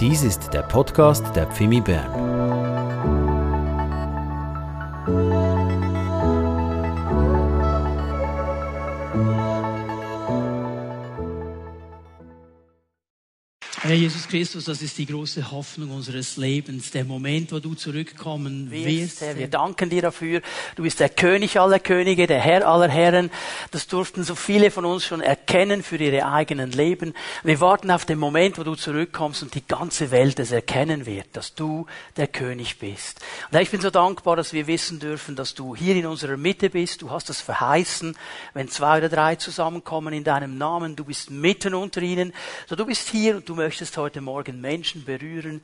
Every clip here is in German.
Dies ist der Podcast der Pfimi Bern. Herr Jesus Christus, das ist die große Hoffnung unseres Lebens, der Moment, wo du zurückkommen wirst. Herr, wir danken dir dafür. Du bist der König aller Könige, der Herr aller Herren. Das durften so viele von uns schon erkennen für ihre eigenen Leben. Wir warten auf den Moment, wo du zurückkommst und die ganze Welt es erkennen wird, dass du der König bist. Und ich bin so dankbar, dass wir wissen dürfen, dass du hier in unserer Mitte bist. Du hast das verheißen, wenn zwei oder drei zusammenkommen in deinem Namen. Du bist mitten unter ihnen. So, du bist hier und du möchtest heute Morgen Menschen berühren.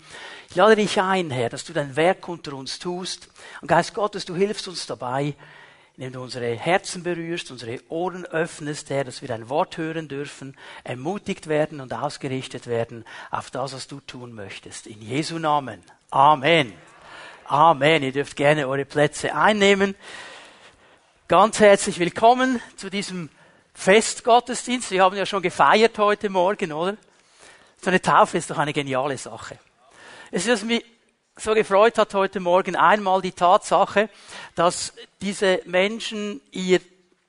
Ich lade dich ein, Herr, dass du dein Werk unter uns tust. Und Geist Gottes, du hilfst uns dabei, indem du unsere Herzen berührst, unsere Ohren öffnest, Herr, dass wir dein Wort hören dürfen, ermutigt werden und ausgerichtet werden auf das, was du tun möchtest. In Jesu Namen. Amen. Amen. Ihr dürft gerne eure Plätze einnehmen. Ganz herzlich willkommen zu diesem Festgottesdienst. Wir haben ja schon gefeiert heute Morgen, oder? So eine Taufe ist doch eine geniale Sache. Es ist, so gefreut hat heute Morgen, einmal die Tatsache, dass diese Menschen ihr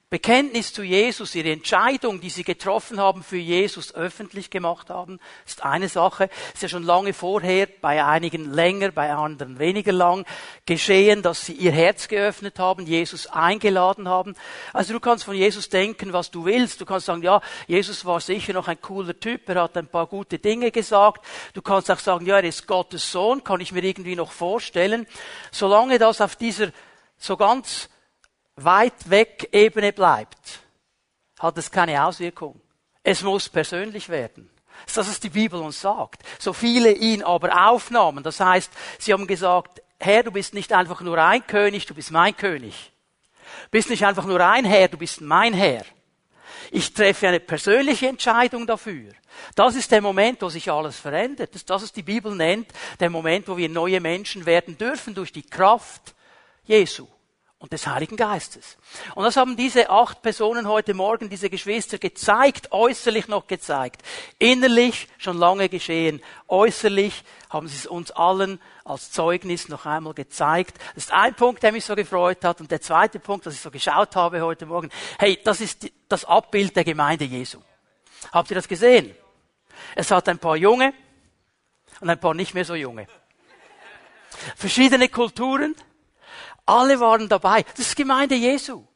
Bekenntnis zu Jesus, ihre Entscheidung, die sie getroffen haben für Jesus, öffentlich gemacht haben, ist eine Sache. Ist ja schon lange vorher, bei einigen länger, bei anderen weniger lang, geschehen, dass sie ihr Herz geöffnet haben, Jesus eingeladen haben. Also du kannst von Jesus denken, was du willst. Du kannst sagen, ja, Jesus war sicher noch ein cooler Typ, er hat ein paar gute Dinge gesagt. Du kannst auch sagen, ja, er ist Gottes Sohn, kann ich mir irgendwie noch vorstellen. Solange das auf dieser so ganz weit weg Ebene bleibt, hat es keine Auswirkung. Es muss persönlich werden. Das ist das, was die Bibel uns sagt. So viele ihn aber aufnahmen. Das heißt, sie haben gesagt, Herr, du bist nicht einfach nur ein König, du bist mein König. Du bist nicht einfach nur ein Herr, du bist mein Herr. Ich treffe eine persönliche Entscheidung dafür. Das ist der Moment, wo sich alles verändert. Das ist das, was die Bibel nennt, der Moment, wo wir neue Menschen werden dürfen durch die Kraft Jesu und des Heiligen Geistes. Und das haben diese acht Personen heute Morgen, diese Geschwister, gezeigt, äußerlich noch gezeigt. Innerlich schon lange geschehen. Äußerlich haben sie es uns allen als Zeugnis noch einmal gezeigt. Das ist ein Punkt, der mich so gefreut hat. Und der zweite Punkt, dass ich so geschaut habe heute Morgen. Hey, das ist das Abbild der Gemeinde Jesu. Habt ihr das gesehen? Es hat ein paar Junge und ein paar nicht mehr so junge. Verschiedene Kulturen, alle waren dabei. Das ist Gemeinde Jesu.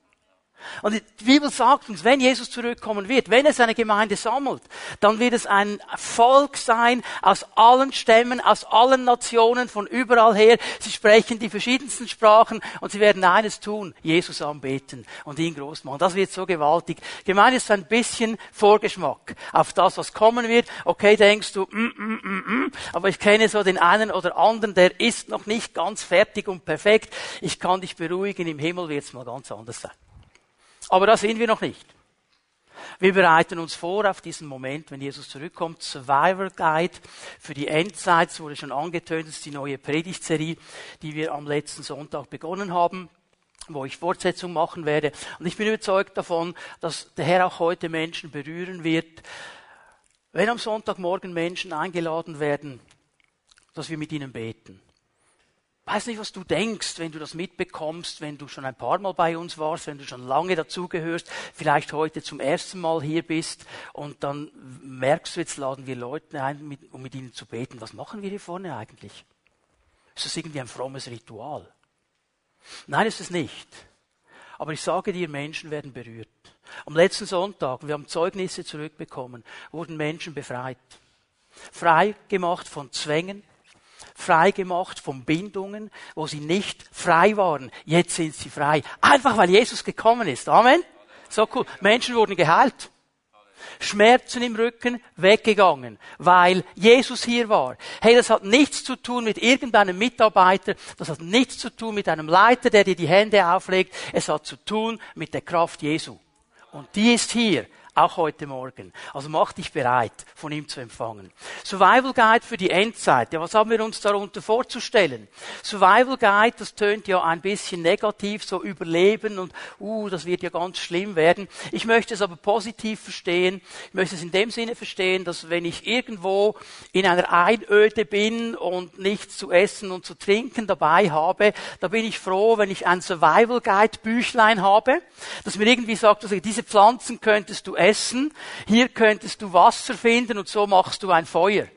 Und die Bibel sagt uns, wenn Jesus zurückkommen wird, wenn er seine Gemeinde sammelt, dann wird es ein Volk sein aus allen Stämmen, aus allen Nationen, von überall her. Sie sprechen die verschiedensten Sprachen und sie werden eines tun, Jesus anbeten und ihn groß machen. Das wird so gewaltig. Gemeinde ist ein bisschen Vorgeschmack auf das, was kommen wird. Okay, denkst du, mm, mm, mm, mm, aber ich kenne so den einen oder anderen, der ist noch nicht ganz fertig und perfekt. Ich kann dich beruhigen, im Himmel wird es mal ganz anders sein. Aber da sind wir noch nicht. Wir bereiten uns vor auf diesen Moment, wenn Jesus zurückkommt. Survivor Guide für die Endzeit, wurde schon angetönt, das ist die neue Predigtserie, die wir am letzten Sonntag begonnen haben wo ich Fortsetzung machen werde. Und ich bin überzeugt davon, dass der Herr auch heute Menschen berühren wird. Wenn am Sonntagmorgen Menschen eingeladen werden, dass wir mit ihnen beten weiß nicht, was du denkst, wenn du das mitbekommst, wenn du schon ein paar Mal bei uns warst, wenn du schon lange dazugehörst, vielleicht heute zum ersten Mal hier bist und dann merkst du, jetzt laden wir Leute ein, um mit ihnen zu beten. Was machen wir hier vorne eigentlich? Ist das irgendwie ein frommes Ritual? Nein, ist es nicht. Aber ich sage dir, Menschen werden berührt. Am letzten Sonntag, wir haben Zeugnisse zurückbekommen, wurden Menschen befreit. Frei gemacht von Zwängen, frei gemacht von Bindungen, wo sie nicht frei waren. Jetzt sind sie frei. Einfach weil Jesus gekommen ist. Amen. So cool. Menschen wurden geheilt. Schmerzen im Rücken weggegangen, weil Jesus hier war. Hey, das hat nichts zu tun mit irgendeinem Mitarbeiter, das hat nichts zu tun mit einem Leiter, der dir die Hände auflegt, es hat zu tun mit der Kraft Jesu. Und die ist hier Auch heute Morgen. Also mach dich bereit, von ihm zu empfangen. Survival Guide für die Endzeit. Ja, was haben wir uns darunter vorzustellen? Survival Guide, das tönt ja ein bisschen negativ, so überleben und, uh, das wird ja ganz schlimm werden. Ich möchte es aber positiv verstehen. Ich möchte es in dem Sinne verstehen, dass wenn ich irgendwo in einer Einöde bin und nichts zu essen und zu trinken dabei habe, da bin ich froh, wenn ich ein Survival Guide Büchlein habe, das mir irgendwie sagt, also diese Pflanzen könntest du essen, hier könntest du Wasser finden und so machst du ein Feuer.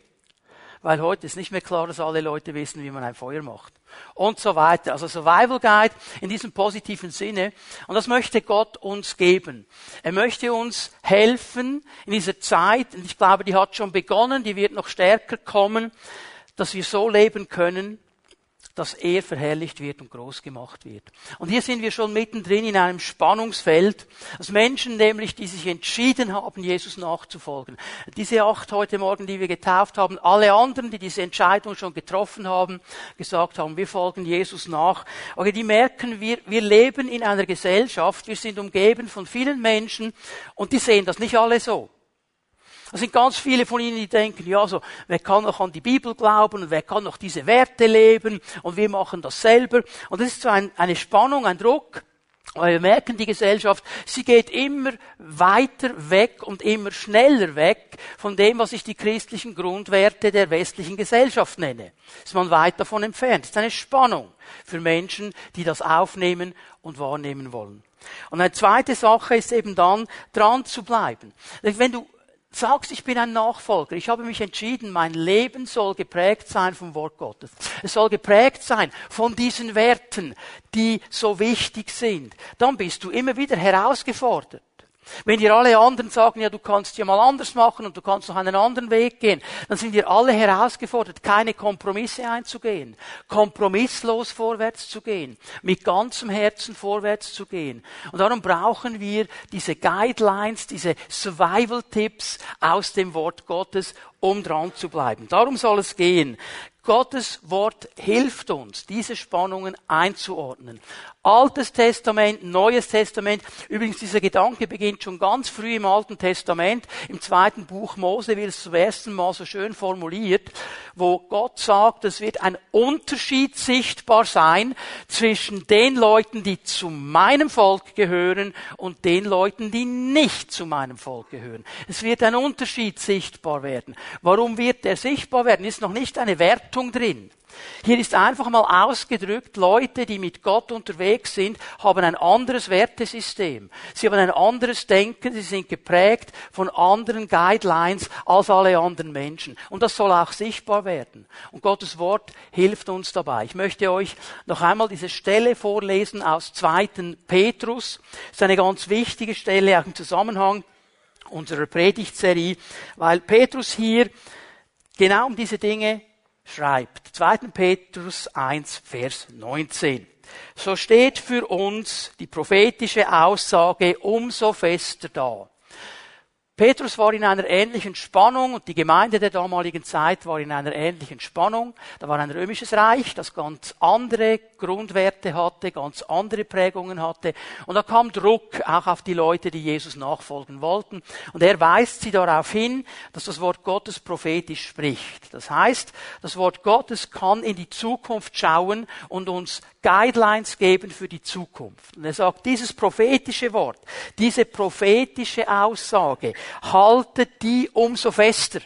Weil heute ist nicht mehr klar, dass alle Leute wissen, wie man ein Feuer macht. Und so weiter. Also Survival Guide in diesem positiven Sinne. Und das möchte Gott uns geben. Er möchte uns helfen in dieser Zeit, und ich glaube, die hat schon begonnen, die wird noch stärker kommen, dass wir so leben können, dass er verherrlicht wird und groß gemacht wird. Und hier sind wir schon mittendrin in einem Spannungsfeld, dass Menschen nämlich, die sich entschieden haben, Jesus nachzufolgen. Diese acht heute Morgen, die wir getauft haben, alle anderen, die diese Entscheidung schon getroffen haben, gesagt haben, wir folgen Jesus nach. Okay, die merken, wir, wir leben in einer Gesellschaft, wir sind umgeben von vielen Menschen und die sehen das nicht alle so. Es sind ganz viele von ihnen, die denken, ja, so, wer kann noch an die Bibel glauben und wer kann noch diese Werte leben und wir machen das selber. Und das ist so ein, eine Spannung, ein Druck. Weil wir merken, die Gesellschaft, sie geht immer weiter weg und immer schneller weg von dem, was ich die christlichen Grundwerte der westlichen Gesellschaft nenne. Ist man weit davon entfernt. Ist eine Spannung für Menschen, die das aufnehmen und wahrnehmen wollen. Und eine zweite Sache ist eben dann, dran zu bleiben. Wenn du sagst, ich bin ein Nachfolger, ich habe mich entschieden, mein Leben soll geprägt sein vom Wort Gottes. Es soll geprägt sein von diesen Werten, die so wichtig sind. Dann bist du immer wieder herausgefordert. Wenn dir alle anderen sagen, ja, du kannst ja mal anders machen und du kannst noch einen anderen Weg gehen, dann sind wir alle herausgefordert, keine Kompromisse einzugehen, kompromisslos vorwärts zu gehen, mit ganzem Herzen vorwärts zu gehen. Und darum brauchen wir diese Guidelines, diese Survival-Tipps aus dem Wort Gottes, um dran zu bleiben. Darum soll es gehen. Gottes Wort hilft uns, diese Spannungen einzuordnen. Altes Testament, Neues Testament. Übrigens, dieser Gedanke beginnt schon ganz früh im Alten Testament. Im zweiten Buch Mose wird es zum ersten Mal so schön formuliert, wo Gott sagt, es wird ein Unterschied sichtbar sein zwischen den Leuten, die zu meinem Volk gehören und den Leuten, die nicht zu meinem Volk gehören. Es wird ein Unterschied sichtbar werden. Warum wird der sichtbar werden? Ist noch nicht eine Wertung drin. Hier ist einfach mal ausgedrückt, Leute, die mit Gott unterwegs sind, haben ein anderes Wertesystem. Sie haben ein anderes Denken, sie sind geprägt von anderen Guidelines als alle anderen Menschen. Und das soll auch sichtbar werden. Und Gottes Wort hilft uns dabei. Ich möchte euch noch einmal diese Stelle vorlesen aus 2. Petrus. Das ist eine ganz wichtige Stelle, auch im Zusammenhang unserer Predigtserie, weil Petrus hier genau um diese Dinge schreibt. 2. Petrus 1, Vers 19. So steht für uns die prophetische Aussage umso fester da. Petrus war in einer ähnlichen Spannung und die Gemeinde der damaligen Zeit war in einer ähnlichen Spannung. Da war ein römisches Reich, das ganz andere Grundwerte hatte, ganz andere Prägungen hatte. Und da kam Druck auch auf die Leute, die Jesus nachfolgen wollten. Und er weist sie darauf hin, dass das Wort Gottes prophetisch spricht. Das heißt, das Wort Gottes kann in die Zukunft schauen und uns Guidelines geben für die Zukunft. Und er sagt, dieses prophetische Wort, diese prophetische Aussage, haltet die umso fester.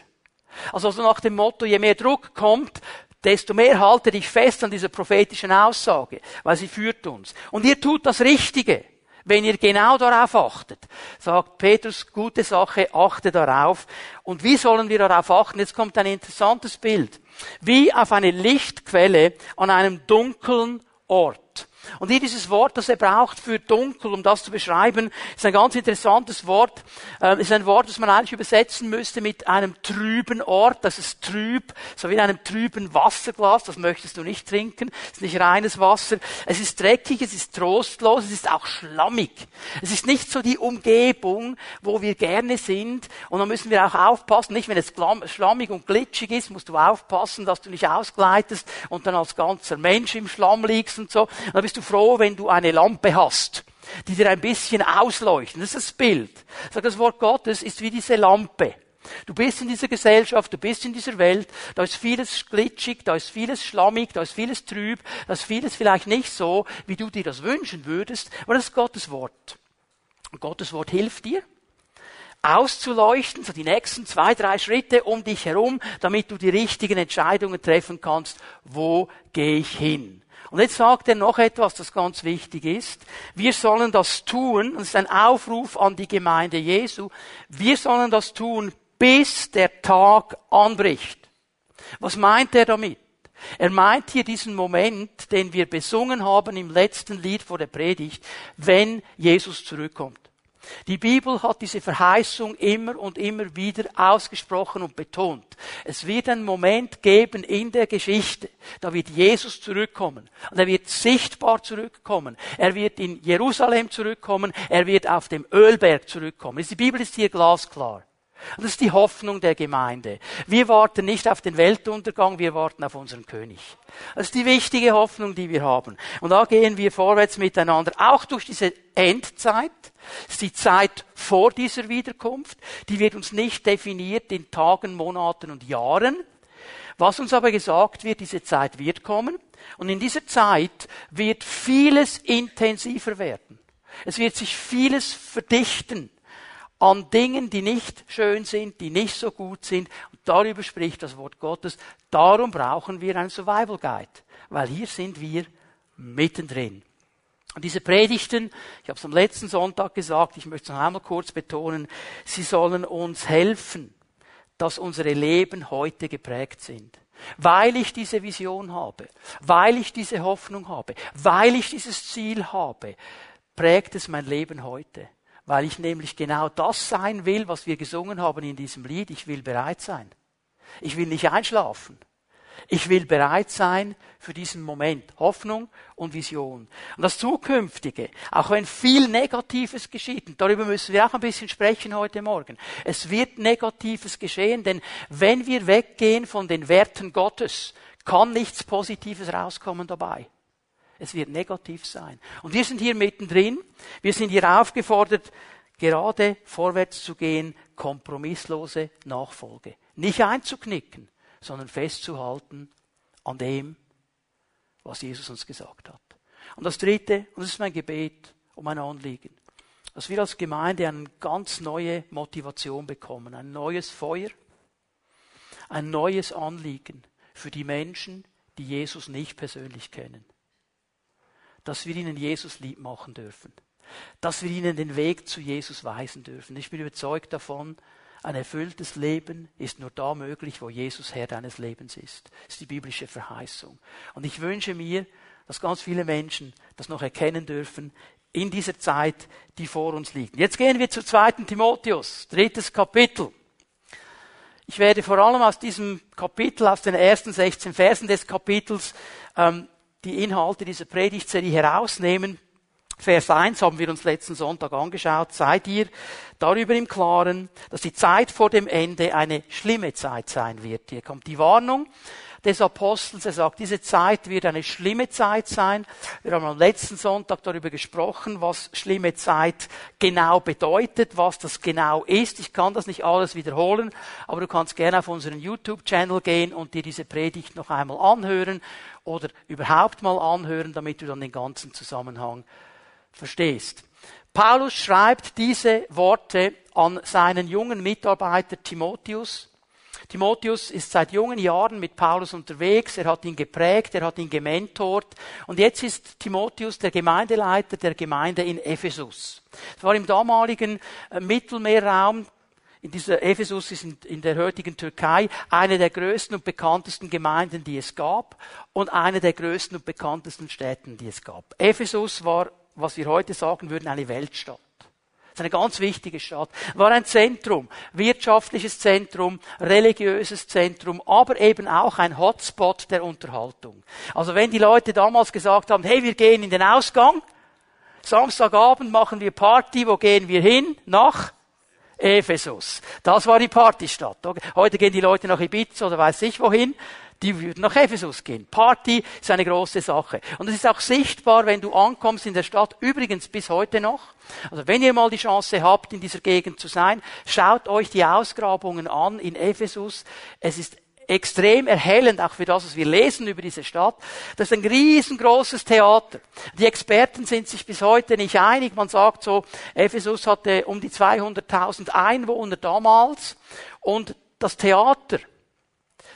Also nach dem Motto, je mehr Druck kommt, desto mehr halte dich fest an dieser prophetischen Aussage, weil sie führt uns. Und ihr tut das Richtige, wenn ihr genau darauf achtet. Sagt Petrus, gute Sache, achte darauf. Und wie sollen wir darauf achten? Jetzt kommt ein interessantes Bild. Wie auf eine Lichtquelle an einem dunklen Ort. Und hier dieses Wort, das er braucht für dunkel, um das zu beschreiben, ist ein ganz interessantes Wort. Ähm, ist ein Wort, das man eigentlich übersetzen müsste mit einem trüben Ort. Das ist trüb, so wie in einem trüben Wasserglas. Das möchtest du nicht trinken. Es ist nicht reines Wasser. Es ist dreckig, es ist trostlos, es ist auch schlammig. Es ist nicht so die Umgebung, wo wir gerne sind. Und da müssen wir auch aufpassen. Nicht, wenn es schlammig und glitschig ist, musst du aufpassen, dass du nicht ausgleitest und dann als ganzer Mensch im Schlamm liegst und so. Und bist du froh, wenn du eine Lampe hast. die dir ein bisschen ausleuchten. Das ist das Bild. Sag, das Wort Gottes ist wie diese Lampe. Du bist in dieser Gesellschaft, du bist in dieser Welt, da ist vieles glitschig, da ist vieles schlammig, da ist vieles trüb, da ist vieles vielleicht nicht so, wie du dir das wünschen würdest, aber das ist Gottes Wort. Und Gottes Wort hilft dir, auszuleuchten, so die nächsten zwei, drei Schritte um dich herum, damit du die richtigen Entscheidungen treffen kannst, wo gehe ich hin. Und jetzt sagt er noch etwas, das ganz wichtig ist. Wir sollen das tun, es ist ein Aufruf an die Gemeinde Jesu, wir sollen das tun, bis der Tag anbricht. Was meint er damit? Er meint hier diesen Moment, den wir besungen haben im letzten Lied vor der Predigt, wenn Jesus zurückkommt. Die Bibel hat diese Verheißung immer und immer wieder ausgesprochen und betont. Es wird einen Moment geben in der Geschichte, da wird Jesus zurückkommen. Und er wird sichtbar zurückkommen. Er wird in Jerusalem zurückkommen. Er wird auf dem Ölberg zurückkommen. Die Bibel ist hier glasklar. Und das ist die Hoffnung der Gemeinde. Wir warten nicht auf den Weltuntergang, wir warten auf unseren König. Das ist die wichtige Hoffnung, die wir haben. Und da gehen wir vorwärts miteinander, auch durch diese Endzeit. Das ist die Zeit vor dieser Wiederkunft. Die wird uns nicht definiert in Tagen, Monaten und Jahren. Was uns aber gesagt wird, diese Zeit wird kommen. Und in dieser Zeit wird vieles intensiver werden. Es wird sich vieles verdichten an Dingen, die nicht schön sind, die nicht so gut sind. Und darüber spricht das Wort Gottes. Darum brauchen wir einen Survival Guide, weil hier sind wir mittendrin. Und diese Predigten, ich habe es am letzten Sonntag gesagt, ich möchte es noch einmal kurz betonen, sie sollen uns helfen, dass unsere Leben heute geprägt sind. Weil ich diese Vision habe, weil ich diese Hoffnung habe, weil ich dieses Ziel habe, prägt es mein Leben heute weil ich nämlich genau das sein will, was wir gesungen haben in diesem Lied. Ich will bereit sein. Ich will nicht einschlafen. Ich will bereit sein für diesen Moment. Hoffnung und Vision. Und das Zukünftige, auch wenn viel Negatives geschieht, und darüber müssen wir auch ein bisschen sprechen heute Morgen. Es wird Negatives geschehen, denn wenn wir weggehen von den Werten Gottes, kann nichts Positives rauskommen dabei. Es wird negativ sein. Und wir sind hier mittendrin. Wir sind hier aufgefordert, gerade vorwärts zu gehen, kompromisslose Nachfolge. Nicht einzuknicken, sondern festzuhalten an dem, was Jesus uns gesagt hat. Und das Dritte, und das ist mein Gebet und mein Anliegen, dass wir als Gemeinde eine ganz neue Motivation bekommen, ein neues Feuer, ein neues Anliegen für die Menschen, die Jesus nicht persönlich kennen dass wir ihnen Jesus lieb machen dürfen. Dass wir ihnen den Weg zu Jesus weisen dürfen. Ich bin überzeugt davon, ein erfülltes Leben ist nur da möglich, wo Jesus Herr deines Lebens ist. Das ist die biblische Verheißung. Und ich wünsche mir, dass ganz viele Menschen das noch erkennen dürfen in dieser Zeit, die vor uns liegt. Jetzt gehen wir zu 2. Timotheus, drittes Kapitel. Ich werde vor allem aus diesem Kapitel, aus den ersten 16 Versen des Kapitels, ähm, die Inhalte dieser Predigtserie herausnehmen. Vers 1 haben wir uns letzten Sonntag angeschaut. Seid ihr darüber im Klaren, dass die Zeit vor dem Ende eine schlimme Zeit sein wird. Hier kommt die Warnung des Apostels. Er sagt, diese Zeit wird eine schlimme Zeit sein. Wir haben am letzten Sonntag darüber gesprochen, was schlimme Zeit genau bedeutet, was das genau ist. Ich kann das nicht alles wiederholen, aber du kannst gerne auf unseren YouTube-Channel gehen und dir diese Predigt noch einmal anhören oder überhaupt mal anhören, damit du dann den ganzen Zusammenhang verstehst. Paulus schreibt diese Worte an seinen jungen Mitarbeiter Timotheus Timotheus ist seit jungen Jahren mit Paulus unterwegs, er hat ihn geprägt, er hat ihn gementort und jetzt ist Timotheus der Gemeindeleiter der Gemeinde in Ephesus. Es war im damaligen äh, Mittelmeerraum, in dieser Ephesus ist in, der heutigen Türkei eine der größten und bekanntesten Gemeinden, die es gab und eine der größten und bekanntesten Städten, die es gab. Ephesus war, was wir heute sagen würden, eine Weltstadt ist eine ganz wichtige Stadt. War ein Zentrum, wirtschaftliches Zentrum, religiöses Zentrum, aber eben auch ein Hotspot der Unterhaltung. Also wenn die Leute damals gesagt haben, hey, wir gehen in den Ausgang, Samstagabend machen wir Party, wo gehen wir hin? Nach Ephesus. Das war die Partystadt. Heute gehen die Leute nach Ibiza oder weiß ich wohin. Die würden nach Ephesus gehen. Party ist eine große Sache. Und es ist auch sichtbar, wenn du ankommst in der Stadt, übrigens bis heute noch. Also wenn ihr mal die Chance habt, in dieser Gegend zu sein, schaut euch die Ausgrabungen an in Ephesus. Es ist extrem erhellend, auch für das, was wir lesen über diese Stadt. Das ist ein riesengroßes Theater. Die Experten sind sich bis heute nicht einig. Man sagt so, Ephesus hatte um die 200.000 Einwohner damals und das Theater,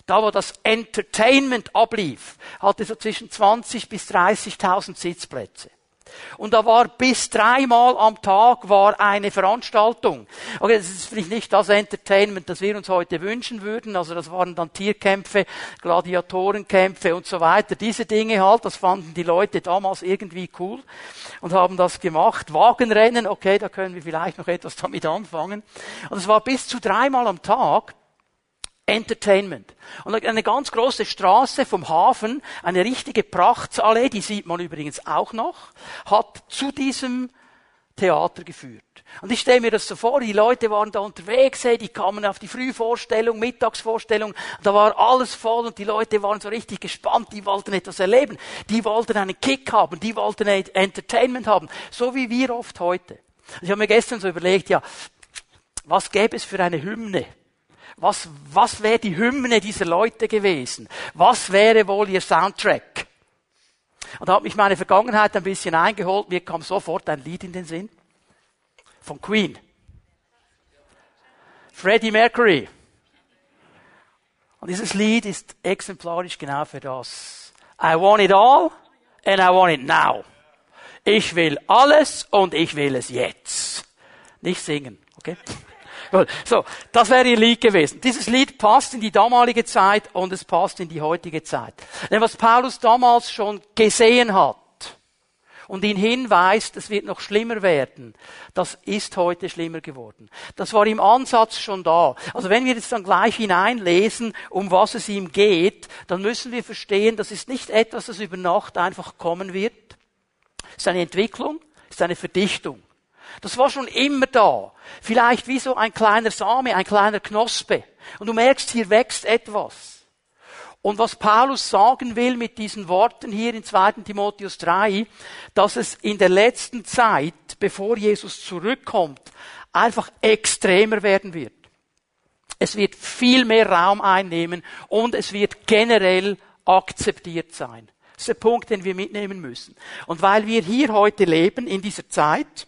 da wo das Entertainment ablief, hatte so zwischen 20 bis 30.000 Sitzplätze. Und da war bis dreimal am Tag war eine Veranstaltung. Okay, das ist vielleicht nicht das Entertainment, das wir uns heute wünschen würden. Also das waren dann Tierkämpfe, Gladiatorenkämpfe und so weiter. Diese Dinge halt, das fanden die Leute damals irgendwie cool und haben das gemacht. Wagenrennen, okay, da können wir vielleicht noch etwas damit anfangen. Und es war bis zu dreimal am Tag. Entertainment. Und eine ganz große Straße vom Hafen, eine richtige Prachtsallee, die sieht man übrigens auch noch, hat zu diesem Theater geführt. Und ich stelle mir das so vor, die Leute waren da unterwegs, die kamen auf die Frühvorstellung, Mittagsvorstellung, da war alles voll und die Leute waren so richtig gespannt, die wollten etwas erleben, die wollten einen Kick haben, die wollten Entertainment haben, so wie wir oft heute. Ich habe mir gestern so überlegt, ja, was gäbe es für eine Hymne? Was, was wäre die Hymne dieser Leute gewesen? Was wäre wohl ihr Soundtrack? Und da hat mich meine Vergangenheit ein bisschen eingeholt. Mir kam sofort ein Lied in den Sinn. Von Queen. Freddie Mercury. Und dieses Lied ist exemplarisch genau für das. I want it all and I want it now. Ich will alles und ich will es jetzt. Nicht singen, okay? So, das wäre ihr Lied gewesen. Dieses Lied passt in die damalige Zeit und es passt in die heutige Zeit. Denn was Paulus damals schon gesehen hat und ihn hinweist, es wird noch schlimmer werden, das ist heute schlimmer geworden. Das war im Ansatz schon da. Also wenn wir jetzt dann gleich hineinlesen, um was es ihm geht, dann müssen wir verstehen, das ist nicht etwas, das über Nacht einfach kommen wird. Es ist eine Entwicklung, es ist eine Verdichtung. Das war schon immer da. Vielleicht wie so ein kleiner Same, ein kleiner Knospe. Und du merkst, hier wächst etwas. Und was Paulus sagen will mit diesen Worten hier in 2. Timotheus 3, dass es in der letzten Zeit, bevor Jesus zurückkommt, einfach extremer werden wird. Es wird viel mehr Raum einnehmen und es wird generell akzeptiert sein. Das ist der Punkt, den wir mitnehmen müssen. Und weil wir hier heute leben, in dieser Zeit,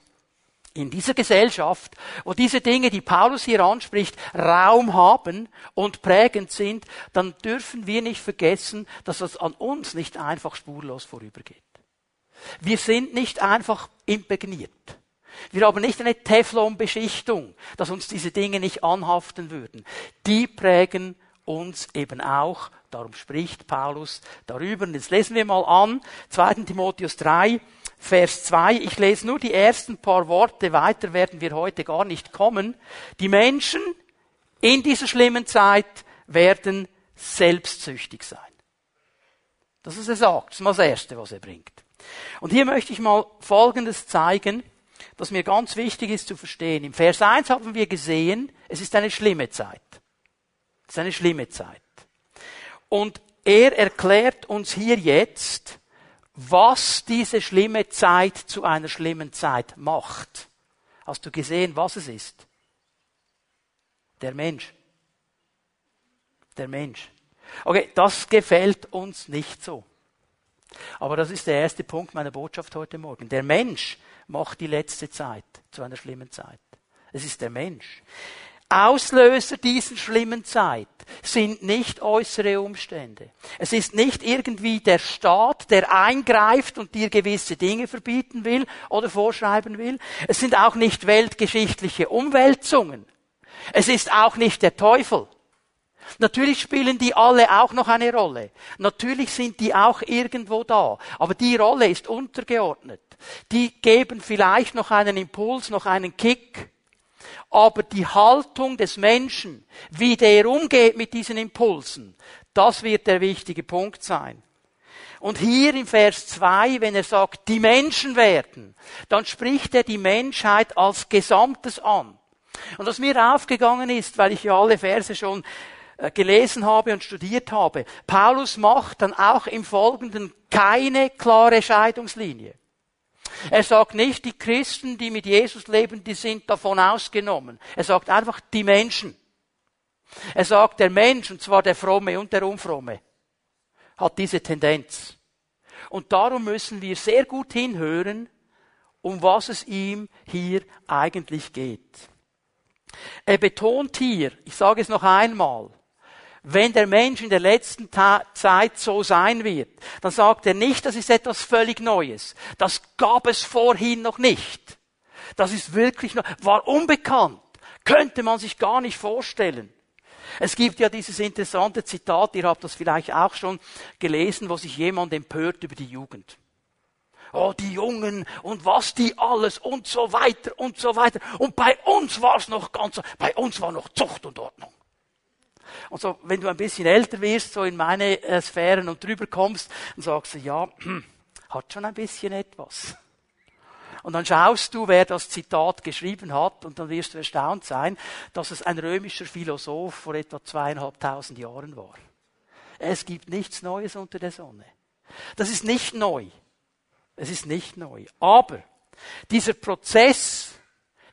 in dieser Gesellschaft, wo diese Dinge, die Paulus hier anspricht, Raum haben und prägend sind, dann dürfen wir nicht vergessen, dass das an uns nicht einfach spurlos vorübergeht. Wir sind nicht einfach imprägniert. Wir haben nicht eine Teflonbeschichtung, dass uns diese Dinge nicht anhaften würden. Die prägen uns eben auch. Darum spricht Paulus darüber. Und jetzt lesen wir mal an, 2. Timotheus 3, Vers 2. Ich lese nur die ersten paar Worte, weiter werden wir heute gar nicht kommen. Die Menschen in dieser schlimmen Zeit werden selbstsüchtig sein. Das ist er sagt. Das ist mal das Erste, was er bringt. Und hier möchte ich mal Folgendes zeigen, das mir ganz wichtig ist zu verstehen. Im Vers 1 haben wir gesehen, es ist eine schlimme Zeit. Es ist eine schlimme Zeit. Und er erklärt uns hier jetzt, was diese schlimme Zeit zu einer schlimmen Zeit macht. Hast du gesehen, was es ist? Der Mensch. Der Mensch. Okay, das gefällt uns nicht so. Aber das ist der erste Punkt meiner Botschaft heute Morgen. Der Mensch macht die letzte Zeit zu einer schlimmen Zeit. Es ist der Mensch. Auslöser dieser schlimmen Zeit sind nicht äußere Umstände. Es ist nicht irgendwie der Staat, der eingreift und dir gewisse Dinge verbieten will oder vorschreiben will. Es sind auch nicht weltgeschichtliche Umwälzungen. Es ist auch nicht der Teufel. Natürlich spielen die alle auch noch eine Rolle. Natürlich sind die auch irgendwo da. Aber die Rolle ist untergeordnet. Die geben vielleicht noch einen Impuls, noch einen Kick aber die Haltung des Menschen, wie der umgeht mit diesen Impulsen, das wird der wichtige Punkt sein. Und hier im Vers 2, wenn er sagt, die Menschen werden, dann spricht er die Menschheit als Gesamtes an. Und was mir aufgegangen ist, weil ich ja alle Verse schon äh, gelesen habe und studiert habe, Paulus macht dann auch im Folgenden keine klare Scheidungslinie. Er sagt nicht, die Christen, die mit Jesus leben, die sind davon ausgenommen. Er sagt einfach die Menschen. Er sagt, der Mensch, und zwar der Fromme und der Unfromme, hat diese Tendenz. Und darum müssen wir sehr gut hinhören, um was es ihm hier eigentlich geht. Er betont hier, ich sage es noch einmal, wenn der Mensch in der letzten Zeit so sein wird, dann sagt er nicht, das ist etwas völlig Neues. Das gab es vorhin noch nicht. Das ist wirklich noch, war unbekannt. Könnte man sich gar nicht vorstellen. Es gibt ja dieses interessante Zitat, ihr habt das vielleicht auch schon gelesen, wo sich jemand empört über die Jugend. Oh, die Jungen und was die alles und so weiter und so weiter. Und bei uns war es noch ganz, bei uns war noch Zucht und Ordnung. Und so, wenn du ein bisschen älter wirst, so in meine äh, Sphären und drüber kommst, dann sagst du, ja, hat schon ein bisschen etwas. Und dann schaust du, wer das Zitat geschrieben hat, und dann wirst du erstaunt sein, dass es ein römischer Philosoph vor etwa zweieinhalbtausend Jahren war. Es gibt nichts Neues unter der Sonne. Das ist nicht neu. Es ist nicht neu. Aber dieser Prozess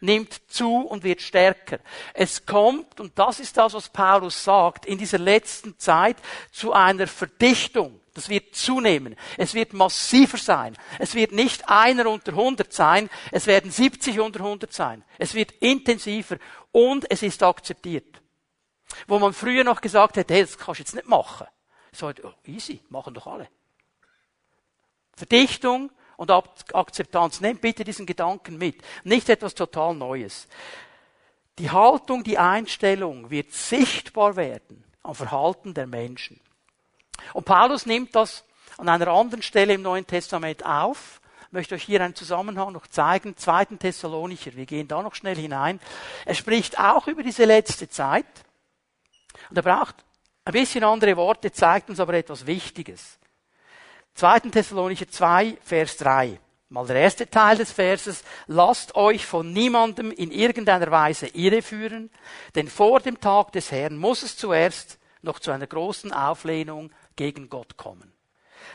nimmt zu und wird stärker. Es kommt, und das ist das, was Paulus sagt, in dieser letzten Zeit zu einer Verdichtung. Das wird zunehmen. Es wird massiver sein. Es wird nicht einer unter 100 sein. Es werden 70 unter 100 sein. Es wird intensiver und es ist akzeptiert. Wo man früher noch gesagt hätte, hey, das kannst du jetzt nicht machen. So, oh, easy, machen doch alle. Verdichtung, und Akzeptanz. Nehmt bitte diesen Gedanken mit. Nicht etwas total Neues. Die Haltung, die Einstellung wird sichtbar werden am Verhalten der Menschen. Und Paulus nimmt das an einer anderen Stelle im Neuen Testament auf. Ich möchte euch hier einen Zusammenhang noch zeigen. Zweiten Thessalonicher. Wir gehen da noch schnell hinein. Er spricht auch über diese letzte Zeit. Und er braucht ein bisschen andere Worte, zeigt uns aber etwas Wichtiges. 2. Thessalonicher 2, Vers 3. Mal der erste Teil des Verses. Lasst euch von niemandem in irgendeiner Weise irreführen, denn vor dem Tag des Herrn muss es zuerst noch zu einer großen Auflehnung gegen Gott kommen.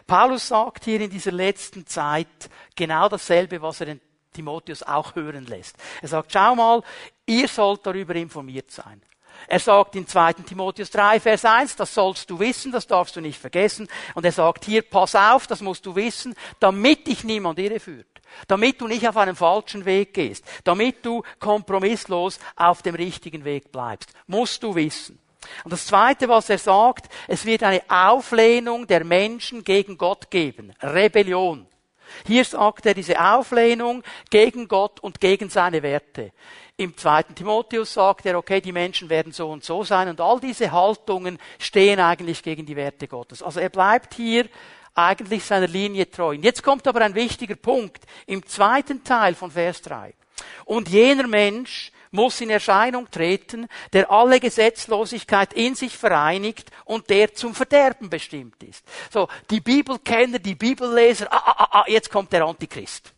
Paulus sagt hier in dieser letzten Zeit genau dasselbe, was er den Timotheus auch hören lässt. Er sagt, schau mal, ihr sollt darüber informiert sein. Er sagt in 2. Timotheus 3, Vers 1, das sollst du wissen, das darfst du nicht vergessen. Und er sagt hier, pass auf, das musst du wissen, damit dich niemand irreführt. Damit du nicht auf einen falschen Weg gehst. Damit du kompromisslos auf dem richtigen Weg bleibst. Musst du wissen. Und das Zweite, was er sagt, es wird eine Auflehnung der Menschen gegen Gott geben. Rebellion. Hier sagt er diese Auflehnung gegen Gott und gegen seine Werte. Im zweiten Timotheus sagt er, okay, die Menschen werden so und so sein und all diese Haltungen stehen eigentlich gegen die Werte Gottes. Also er bleibt hier eigentlich seiner Linie treu. Und jetzt kommt aber ein wichtiger Punkt im zweiten Teil von Vers 3. Und jener Mensch muss in Erscheinung treten, der alle Gesetzlosigkeit in sich vereinigt und der zum Verderben bestimmt ist. So, die Bibelkenner, die Bibelleser, ah, ah, ah, ah, jetzt kommt der Antichrist.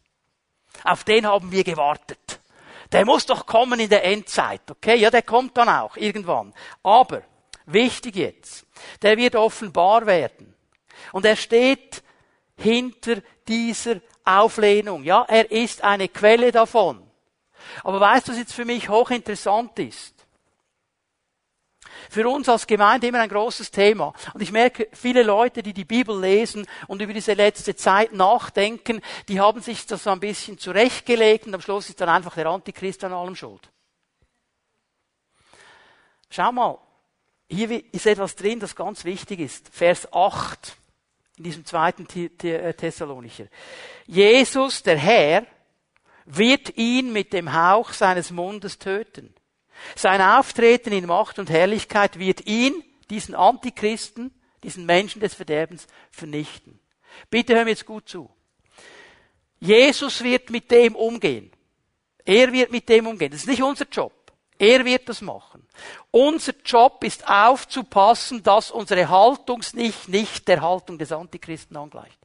Auf den haben wir gewartet. Der muss doch kommen in der Endzeit, okay? Ja, der kommt dann auch irgendwann. Aber, wichtig jetzt, der wird offenbar werden. Und er steht hinter dieser Auflehnung. Ja, er ist eine Quelle davon. Aber weißt du, was jetzt für mich hochinteressant ist? Für uns als Gemeinde immer ein großes Thema. Und ich merke, viele Leute, die die Bibel lesen und über diese letzte Zeit nachdenken, die haben sich das so ein bisschen zurechtgelegt und am Schluss ist dann einfach der Antichrist an allem schuld. Schau mal, hier ist etwas drin, das ganz wichtig ist. Vers 8 in diesem zweiten äh, Thessalonicher. Jesus, der Herr, wird ihn mit dem Hauch seines Mundes töten. Sein Auftreten in Macht und Herrlichkeit wird ihn, diesen Antichristen, diesen Menschen des Verderbens, vernichten. Bitte hör mir jetzt gut zu. Jesus wird mit dem umgehen. Er wird mit dem umgehen. Das ist nicht unser Job. Er wird das machen. Unser Job ist aufzupassen, dass unsere Haltung nicht, nicht der Haltung des Antichristen angleicht.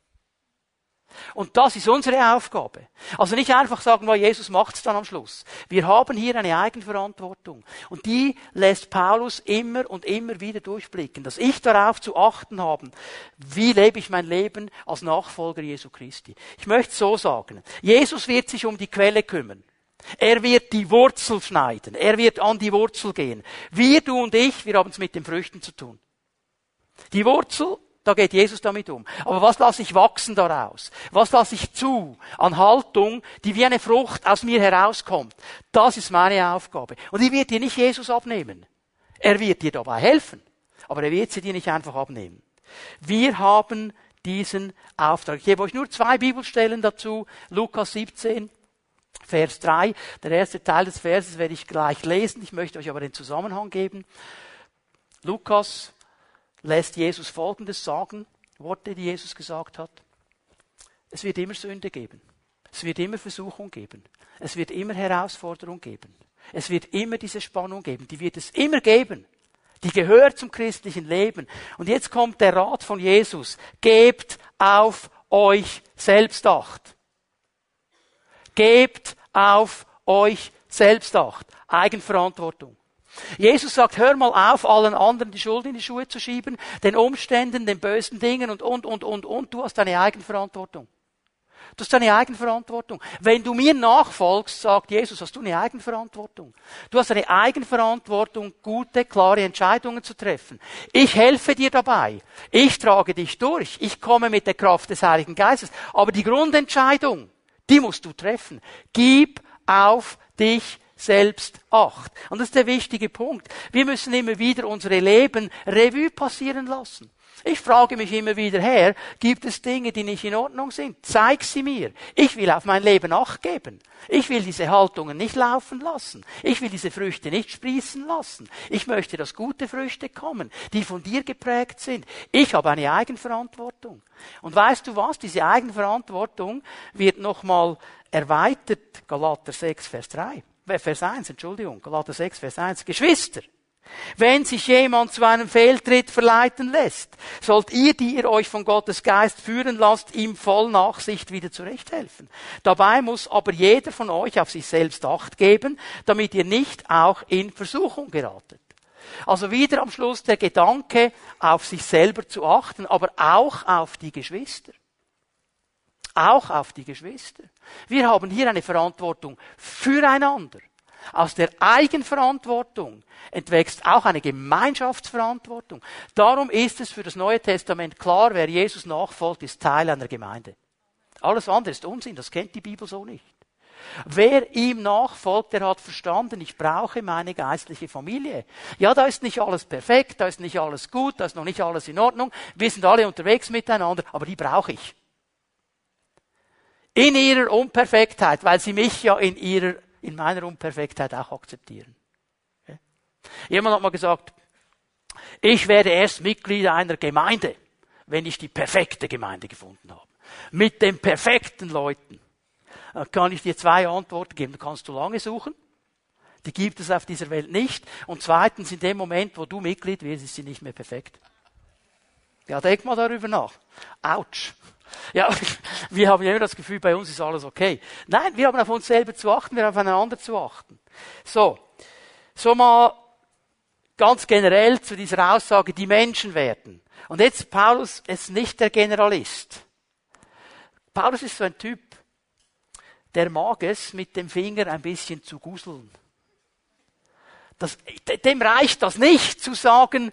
Und das ist unsere Aufgabe. Also nicht einfach sagen, weil Jesus macht's dann am Schluss. Wir haben hier eine Eigenverantwortung. Und die lässt Paulus immer und immer wieder durchblicken, dass ich darauf zu achten habe, wie lebe ich mein Leben als Nachfolger Jesu Christi. Ich möchte so sagen, Jesus wird sich um die Quelle kümmern. Er wird die Wurzel schneiden. Er wird an die Wurzel gehen. Wir, du und ich, wir haben es mit den Früchten zu tun. Die Wurzel da geht Jesus damit um. Aber was lasse ich wachsen daraus? Was lasse ich zu an Haltung, die wie eine Frucht aus mir herauskommt? Das ist meine Aufgabe. Und die wird dir nicht Jesus abnehmen. Er wird dir dabei helfen. Aber er wird sie dir nicht einfach abnehmen. Wir haben diesen Auftrag. Ich gebe euch nur zwei Bibelstellen dazu. Lukas 17, Vers 3. Der erste Teil des Verses werde ich gleich lesen. Ich möchte euch aber den Zusammenhang geben. Lukas lässt Jesus Folgendes sagen, Worte, die Jesus gesagt hat. Es wird immer Sünde geben. Es wird immer Versuchung geben. Es wird immer Herausforderung geben. Es wird immer diese Spannung geben. Die wird es immer geben. Die gehört zum christlichen Leben. Und jetzt kommt der Rat von Jesus. Gebt auf euch selbst acht. Gebt auf euch selbst acht. Eigenverantwortung. Jesus sagt, hör mal auf, allen anderen die Schuld in die Schuhe zu schieben, den Umständen, den bösen Dingen und, und, und, und, und. Du hast deine Eigenverantwortung. Du hast deine Eigenverantwortung. Wenn du mir nachfolgst, sagt Jesus, hast du eine Eigenverantwortung. Du hast eine Eigenverantwortung, gute, klare Entscheidungen zu treffen. Ich helfe dir dabei. Ich trage dich durch. Ich komme mit der Kraft des Heiligen Geistes. Aber die Grundentscheidung, die musst du treffen. Gib auf dich selbst acht. Und das ist der wichtige Punkt. Wir müssen immer wieder unsere Leben Revue passieren lassen. Ich frage mich immer wieder her, gibt es Dinge, die nicht in Ordnung sind? Zeig sie mir. Ich will auf mein Leben acht geben. Ich will diese Haltungen nicht laufen lassen. Ich will diese Früchte nicht sprießen lassen. Ich möchte, dass gute Früchte kommen, die von dir geprägt sind. Ich habe eine Eigenverantwortung. Und weißt du was? Diese Eigenverantwortung wird nochmal erweitert. Galater 6, Vers 3. Vers 1, Entschuldigung, Galater 6, Vers 1. Geschwister, wenn sich jemand zu einem Fehltritt verleiten lässt, sollt ihr, die ihr euch von Gottes Geist führen lasst, ihm voll Nachsicht wieder zurechthelfen. Dabei muss aber jeder von euch auf sich selbst Acht geben, damit ihr nicht auch in Versuchung geratet. Also wieder am Schluss der Gedanke, auf sich selber zu achten, aber auch auf die Geschwister. Auch auf die Geschwister. Wir haben hier eine Verantwortung füreinander. Aus der Eigenverantwortung entwächst auch eine Gemeinschaftsverantwortung. Darum ist es für das Neue Testament klar, wer Jesus nachfolgt, ist Teil einer Gemeinde. Alles andere ist Unsinn, das kennt die Bibel so nicht. Wer ihm nachfolgt, der hat verstanden, ich brauche meine geistliche Familie. Ja, da ist nicht alles perfekt, da ist nicht alles gut, da ist noch nicht alles in Ordnung. Wir sind alle unterwegs miteinander, aber die brauche ich in ihrer Unperfektheit, weil sie mich ja in ihrer, in meiner Unperfektheit auch akzeptieren. Jemand hat mal gesagt, ich werde erst Mitglied einer Gemeinde, wenn ich die perfekte Gemeinde gefunden habe. Mit den perfekten Leuten. Da kann ich dir zwei Antworten geben. Da kannst du lange suchen. Die gibt es auf dieser Welt nicht. Und zweitens, in dem Moment, wo du Mitglied wirst, ist sie nicht mehr perfekt. Ja, denk mal darüber nach. Autsch. Ja, wir haben immer das Gefühl, bei uns ist alles okay. Nein, wir haben auf uns selber zu achten, wir haben aufeinander zu achten. So. So mal ganz generell zu dieser Aussage, die Menschen werden. Und jetzt, Paulus ist nicht der Generalist. Paulus ist so ein Typ, der mag es, mit dem Finger ein bisschen zu guseln. Das, dem reicht das nicht, zu sagen,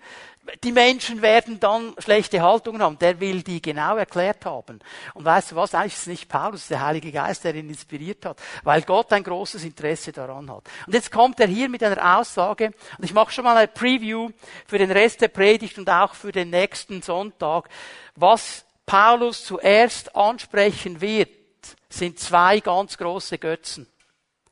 die Menschen werden dann schlechte Haltungen haben. Der will die genau erklärt haben. Und weißt du was? Eigentlich ist es nicht Paulus, der Heilige Geist, der ihn inspiriert hat, weil Gott ein großes Interesse daran hat. Und jetzt kommt er hier mit einer Aussage, und ich mache schon mal eine Preview für den Rest der Predigt und auch für den nächsten Sonntag. Was Paulus zuerst ansprechen wird, sind zwei ganz große Götzen.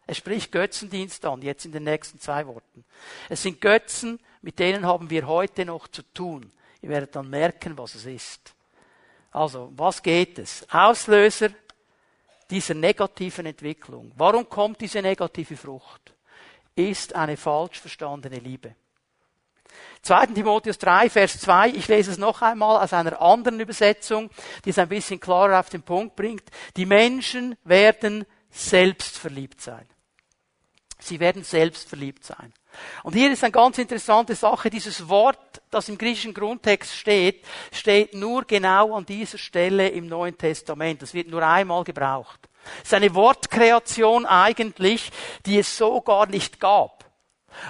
Er spricht Götzendienst an, jetzt in den nächsten zwei Worten. Es sind Götzen, mit denen haben wir heute noch zu tun. Ihr werdet dann merken, was es ist. Also, was geht es? Auslöser dieser negativen Entwicklung. Warum kommt diese negative Frucht? Ist eine falsch verstandene Liebe. 2. Timotheus 3, Vers 2, ich lese es noch einmal aus einer anderen Übersetzung, die es ein bisschen klarer auf den Punkt bringt. Die Menschen werden selbst verliebt sein. Sie werden selbst verliebt sein. Und hier ist eine ganz interessante Sache. Dieses Wort, das im griechischen Grundtext steht, steht nur genau an dieser Stelle im Neuen Testament. Das wird nur einmal gebraucht. Es ist eine Wortkreation eigentlich, die es so gar nicht gab.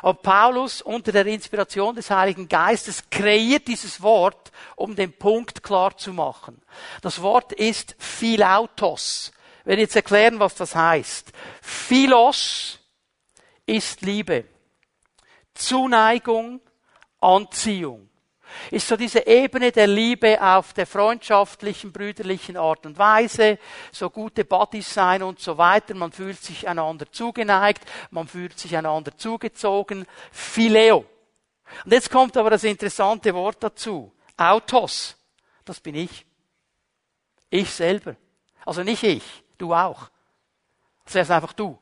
Aber Paulus unter der Inspiration des Heiligen Geistes kreiert dieses Wort, um den Punkt klar zu machen. Das Wort ist Philautos. Ich werde jetzt erklären, was das heißt. Philos ist Liebe. Zuneigung, Anziehung. Ist so diese Ebene der Liebe auf der freundschaftlichen, brüderlichen Art und Weise, so gute Buddies sein und so weiter. Man fühlt sich einander zugeneigt, man fühlt sich einander zugezogen. Phileo. Und jetzt kommt aber das interessante Wort dazu. Autos. Das bin ich. Ich selber. Also nicht ich, du auch. Das wäre einfach du.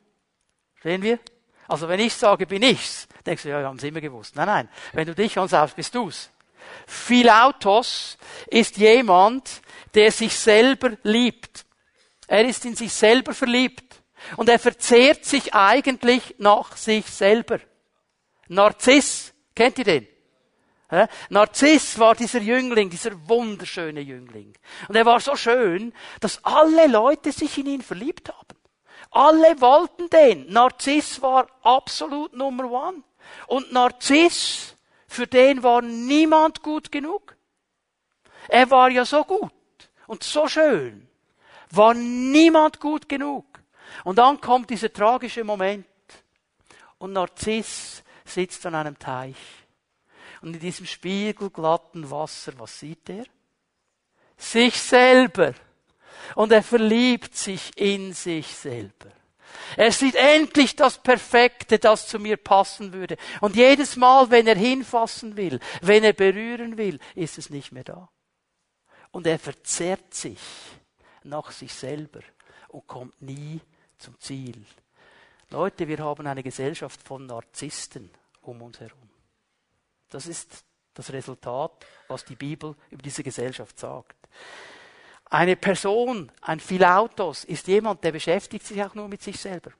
Sehen wir? Also wenn ich sage, bin ich's, denkst du, ja, wir haben es immer gewusst. Nein, nein. Wenn du dich anschaust, bist du's. Philautos ist jemand, der sich selber liebt. Er ist in sich selber verliebt. Und er verzehrt sich eigentlich nach sich selber. Narziss, kennt ihr den? Narziss war dieser Jüngling, dieser wunderschöne Jüngling. Und er war so schön, dass alle Leute sich in ihn verliebt haben. Alle wollten den. Narziss war absolut Nummer one. Und Narziss, für den war niemand gut genug. Er war ja so gut und so schön. War niemand gut genug. Und dann kommt dieser tragische Moment. Und Narziss sitzt an einem Teich. Und in diesem spiegelglatten Wasser, was sieht er? Sich selber. Und er verliebt sich in sich selber. Er sieht endlich das Perfekte, das zu mir passen würde. Und jedes Mal, wenn er hinfassen will, wenn er berühren will, ist es nicht mehr da. Und er verzehrt sich nach sich selber und kommt nie zum Ziel. Leute, wir haben eine Gesellschaft von Narzissten um uns herum. Das ist das Resultat, was die Bibel über diese Gesellschaft sagt. Eine Person, ein Philautos, ist jemand, der beschäftigt sich auch nur mit sich selber.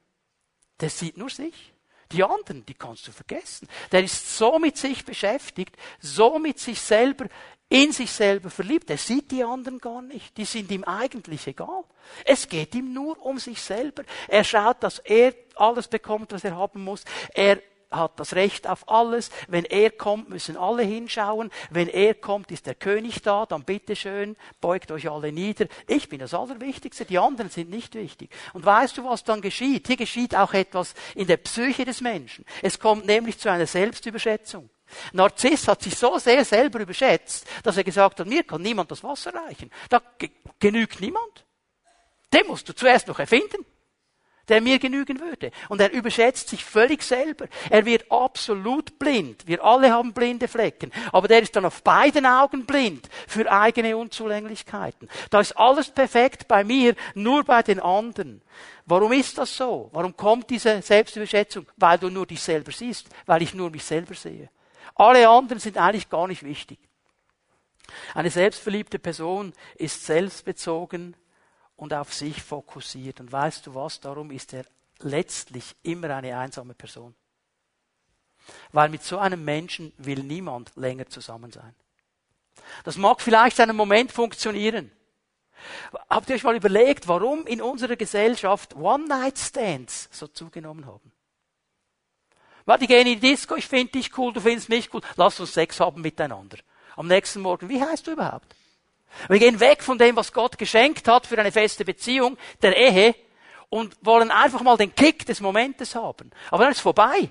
Der sieht nur sich. Die anderen, die kannst du vergessen. Der ist so mit sich beschäftigt, so mit sich selber, in sich selber verliebt. Er sieht die anderen gar nicht. Die sind ihm eigentlich egal. Es geht ihm nur um sich selber. Er schaut, dass er alles bekommt, was er haben muss. Er hat das Recht auf alles. Wenn er kommt, müssen alle hinschauen. Wenn er kommt, ist der König da, dann bitteschön, beugt euch alle nieder. Ich bin das Allerwichtigste, die anderen sind nicht wichtig. Und weißt du, was dann geschieht? Hier geschieht auch etwas in der Psyche des Menschen. Es kommt nämlich zu einer Selbstüberschätzung. Narziss hat sich so sehr selber überschätzt, dass er gesagt hat, mir kann niemand das Wasser reichen. Da genügt niemand. Den musst du zuerst noch erfinden der mir genügen würde. Und er überschätzt sich völlig selber. Er wird absolut blind. Wir alle haben blinde Flecken. Aber der ist dann auf beiden Augen blind für eigene Unzulänglichkeiten. Da ist alles perfekt bei mir, nur bei den anderen. Warum ist das so? Warum kommt diese Selbstüberschätzung? Weil du nur dich selber siehst, weil ich nur mich selber sehe. Alle anderen sind eigentlich gar nicht wichtig. Eine selbstverliebte Person ist selbstbezogen, und auf sich fokussiert. Und weißt du was, darum ist er letztlich immer eine einsame Person. Weil mit so einem Menschen will niemand länger zusammen sein. Das mag vielleicht einen Moment funktionieren. Habt ihr euch mal überlegt, warum in unserer Gesellschaft One-Night-Stands so zugenommen haben? Weil die gehen in die Disco, ich finde dich cool, du findest mich cool, lass uns Sex haben miteinander. Am nächsten Morgen, wie heißt du überhaupt? Wir gehen weg von dem, was Gott geschenkt hat für eine feste Beziehung, der Ehe, und wollen einfach mal den Kick des Momentes haben. Aber dann ist es vorbei.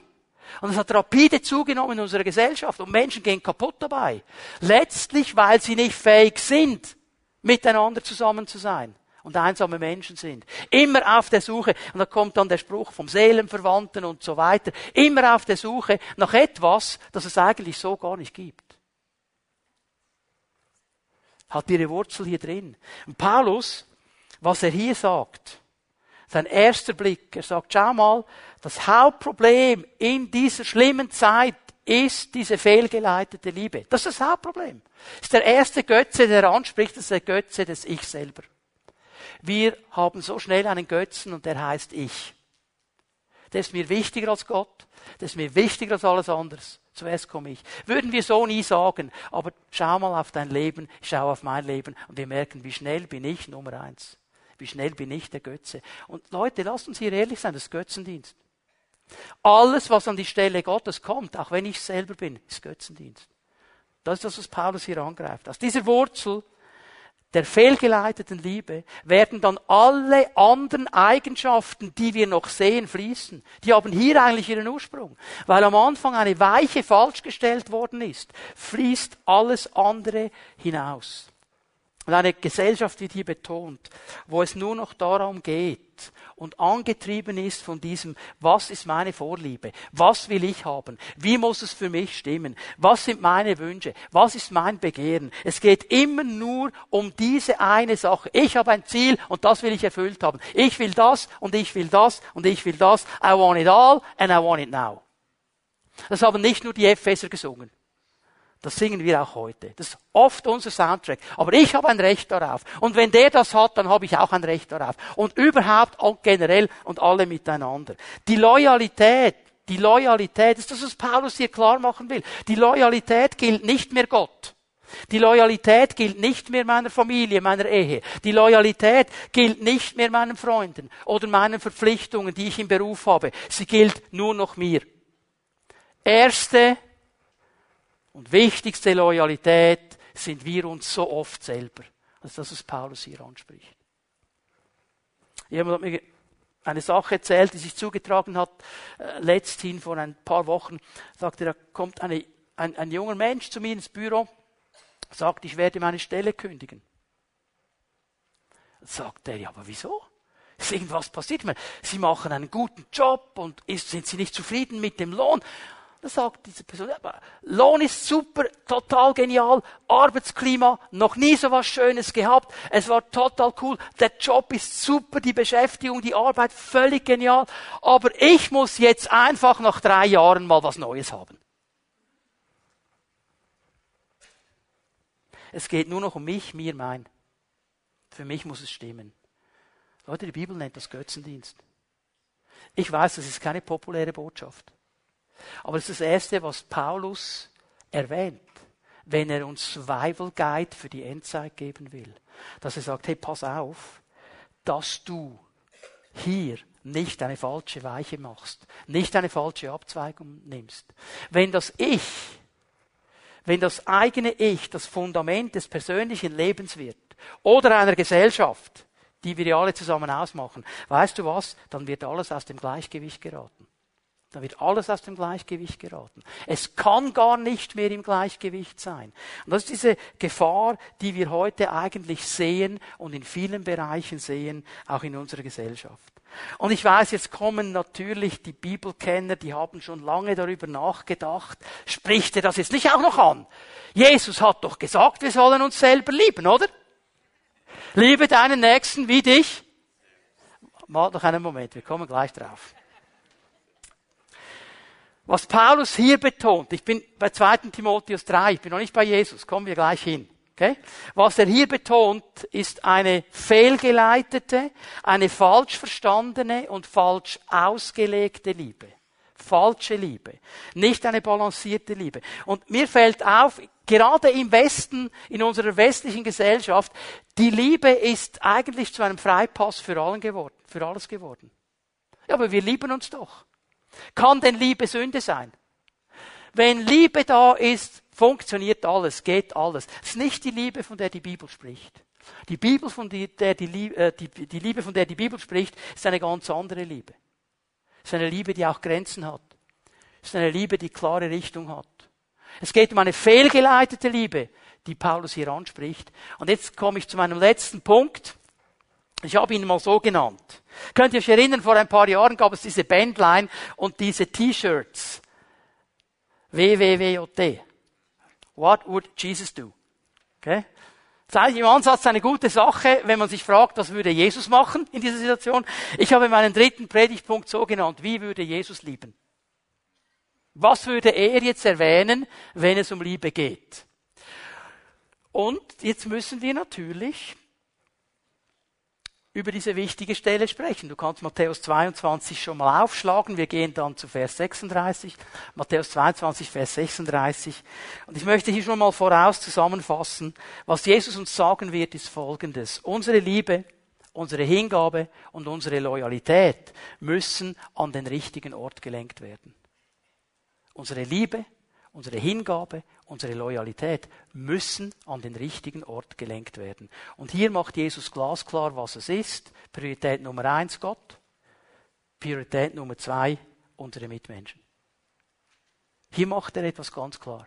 Und es hat rapide zugenommen in unserer Gesellschaft und Menschen gehen kaputt dabei. Letztlich, weil sie nicht fähig sind, miteinander zusammen zu sein und einsame Menschen sind. Immer auf der Suche, und da kommt dann der Spruch vom Seelenverwandten und so weiter, immer auf der Suche nach etwas, das es eigentlich so gar nicht gibt hat ihre Wurzel hier drin. Und Paulus, was er hier sagt, sein erster Blick, er sagt, schau mal, das Hauptproblem in dieser schlimmen Zeit ist diese fehlgeleitete Liebe. Das ist das Hauptproblem. Das ist der erste Götze, der anspricht, das ist der Götze des Ich selber. Wir haben so schnell einen Götzen und der heißt Ich. Der ist mir wichtiger als Gott, der ist mir wichtiger als alles anderes. Zuerst komme ich. Würden wir so nie sagen, aber schau mal auf dein Leben, schau auf mein Leben und wir merken, wie schnell bin ich Nummer eins. Wie schnell bin ich der Götze. Und Leute, lasst uns hier ehrlich sein, das ist Götzendienst. Alles, was an die Stelle Gottes kommt, auch wenn ich selber bin, ist Götzendienst. Das ist das, was Paulus hier angreift. Aus dieser Wurzel der fehlgeleiteten Liebe werden dann alle anderen Eigenschaften, die wir noch sehen, fließen. Die haben hier eigentlich ihren Ursprung. Weil am Anfang eine Weiche falsch gestellt worden ist, fließt alles andere hinaus. Und eine Gesellschaft wird hier betont, wo es nur noch darum geht und angetrieben ist von diesem, was ist meine Vorliebe? Was will ich haben? Wie muss es für mich stimmen? Was sind meine Wünsche? Was ist mein Begehren? Es geht immer nur um diese eine Sache. Ich habe ein Ziel und das will ich erfüllt haben. Ich will das und ich will das und ich will das. I want it all and I want it now. Das haben nicht nur die Epheser gesungen. Das singen wir auch heute. Das ist oft unser Soundtrack. Aber ich habe ein Recht darauf. Und wenn der das hat, dann habe ich auch ein Recht darauf. Und überhaupt und generell und alle miteinander. Die Loyalität, die Loyalität, ist das, was Paulus hier klar machen will. Die Loyalität gilt nicht mehr Gott. Die Loyalität gilt nicht mehr meiner Familie, meiner Ehe. Die Loyalität gilt nicht mehr meinen Freunden oder meinen Verpflichtungen, die ich im Beruf habe. Sie gilt nur noch mir. Erste und wichtigste Loyalität sind wir uns so oft selber. Also das, was Paulus hier anspricht. Jemand hat mir eine Sache erzählt, die sich zugetragen hat, äh, letzthin vor ein paar Wochen, sagte, da kommt eine, ein, ein junger Mensch zu mir ins Büro, sagt, ich werde meine Stelle kündigen. Sagt er, ja, aber wieso? Ist irgendwas passiert? Ich meine, Sie machen einen guten Job und ist, sind Sie nicht zufrieden mit dem Lohn? Da sagt diese Person, aber Lohn ist super, total genial, Arbeitsklima, noch nie so was Schönes gehabt, es war total cool, der Job ist super, die Beschäftigung, die Arbeit völlig genial, aber ich muss jetzt einfach nach drei Jahren mal was Neues haben. Es geht nur noch um mich, mir, mein. Für mich muss es stimmen. Leute, die Bibel nennt das Götzendienst. Ich weiß, das ist keine populäre Botschaft. Aber es ist das Erste, was Paulus erwähnt, wenn er uns Survival Guide für die Endzeit geben will. Dass er sagt, hey, pass auf, dass du hier nicht eine falsche Weiche machst, nicht eine falsche Abzweigung nimmst. Wenn das Ich, wenn das eigene Ich das Fundament des persönlichen Lebens wird oder einer Gesellschaft, die wir ja alle zusammen ausmachen, weißt du was, dann wird alles aus dem Gleichgewicht geraten. Da wird alles aus dem Gleichgewicht geraten. Es kann gar nicht mehr im Gleichgewicht sein. Und das ist diese Gefahr, die wir heute eigentlich sehen und in vielen Bereichen sehen, auch in unserer Gesellschaft. Und ich weiß, jetzt kommen natürlich die Bibelkenner, die haben schon lange darüber nachgedacht. Spricht er das jetzt nicht auch noch an? Jesus hat doch gesagt, wir sollen uns selber lieben, oder? Liebe deinen Nächsten wie dich. Mal noch einen Moment, wir kommen gleich drauf. Was Paulus hier betont, ich bin bei 2. Timotheus 3, ich bin noch nicht bei Jesus, kommen wir gleich hin. Okay? Was er hier betont, ist eine fehlgeleitete, eine falsch verstandene und falsch ausgelegte Liebe. Falsche Liebe. Nicht eine balancierte Liebe. Und mir fällt auf, gerade im Westen, in unserer westlichen Gesellschaft, die Liebe ist eigentlich zu einem Freipass für allen geworden, für alles geworden. Ja, aber wir lieben uns doch. Kann denn Liebe Sünde sein? Wenn Liebe da ist, funktioniert alles, geht alles. Das ist nicht die Liebe, von der die Bibel spricht. Die, Bibel, von der die, äh, die, die Liebe, von der die Bibel spricht, ist eine ganz andere Liebe. Es ist eine Liebe, die auch Grenzen hat. Es ist eine Liebe, die klare Richtung hat. Es geht um eine fehlgeleitete Liebe, die Paulus hier anspricht. Und jetzt komme ich zu meinem letzten Punkt. Ich habe ihn mal so genannt. Könnt ihr euch erinnern, vor ein paar Jahren gab es diese Bandline und diese T-Shirts. WWWOT. What would Jesus do? Okay? Das eigentlich im Ansatz eine gute Sache, wenn man sich fragt, was würde Jesus machen in dieser Situation. Ich habe meinen dritten Predigtpunkt so genannt, wie würde Jesus lieben? Was würde er jetzt erwähnen, wenn es um Liebe geht? Und jetzt müssen wir natürlich über diese wichtige Stelle sprechen. Du kannst Matthäus 22 schon mal aufschlagen. Wir gehen dann zu Vers 36. Matthäus 22, Vers 36. Und ich möchte hier schon mal voraus zusammenfassen. Was Jesus uns sagen wird, ist Folgendes. Unsere Liebe, unsere Hingabe und unsere Loyalität müssen an den richtigen Ort gelenkt werden. Unsere Liebe, unsere Hingabe, unsere Loyalität müssen an den richtigen Ort gelenkt werden. Und hier macht Jesus glasklar, was es ist. Priorität Nummer eins Gott. Priorität Nummer zwei unsere Mitmenschen. Hier macht er etwas ganz klar.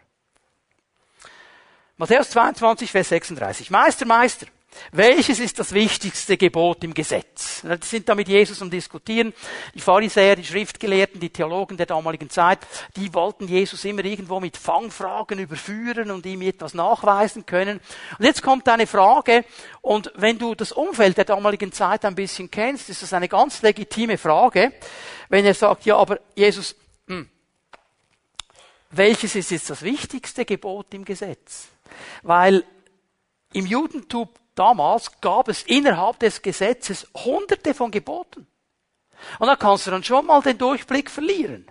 Matthäus 22, Vers 36. Meister, Meister, welches ist das wichtigste Gebot im Gesetz? Die sind da mit Jesus am Diskutieren. Die Pharisäer, die Schriftgelehrten, die Theologen der damaligen Zeit, die wollten Jesus immer irgendwo mit Fangfragen überführen und ihm etwas nachweisen können. Und jetzt kommt eine Frage, und wenn du das Umfeld der damaligen Zeit ein bisschen kennst, ist das eine ganz legitime Frage, wenn er sagt, ja, aber Jesus, hm, welches ist jetzt das wichtigste Gebot im Gesetz? Weil im Judentum damals gab es innerhalb des Gesetzes hunderte von Geboten. Und da kannst du dann schon mal den Durchblick verlieren.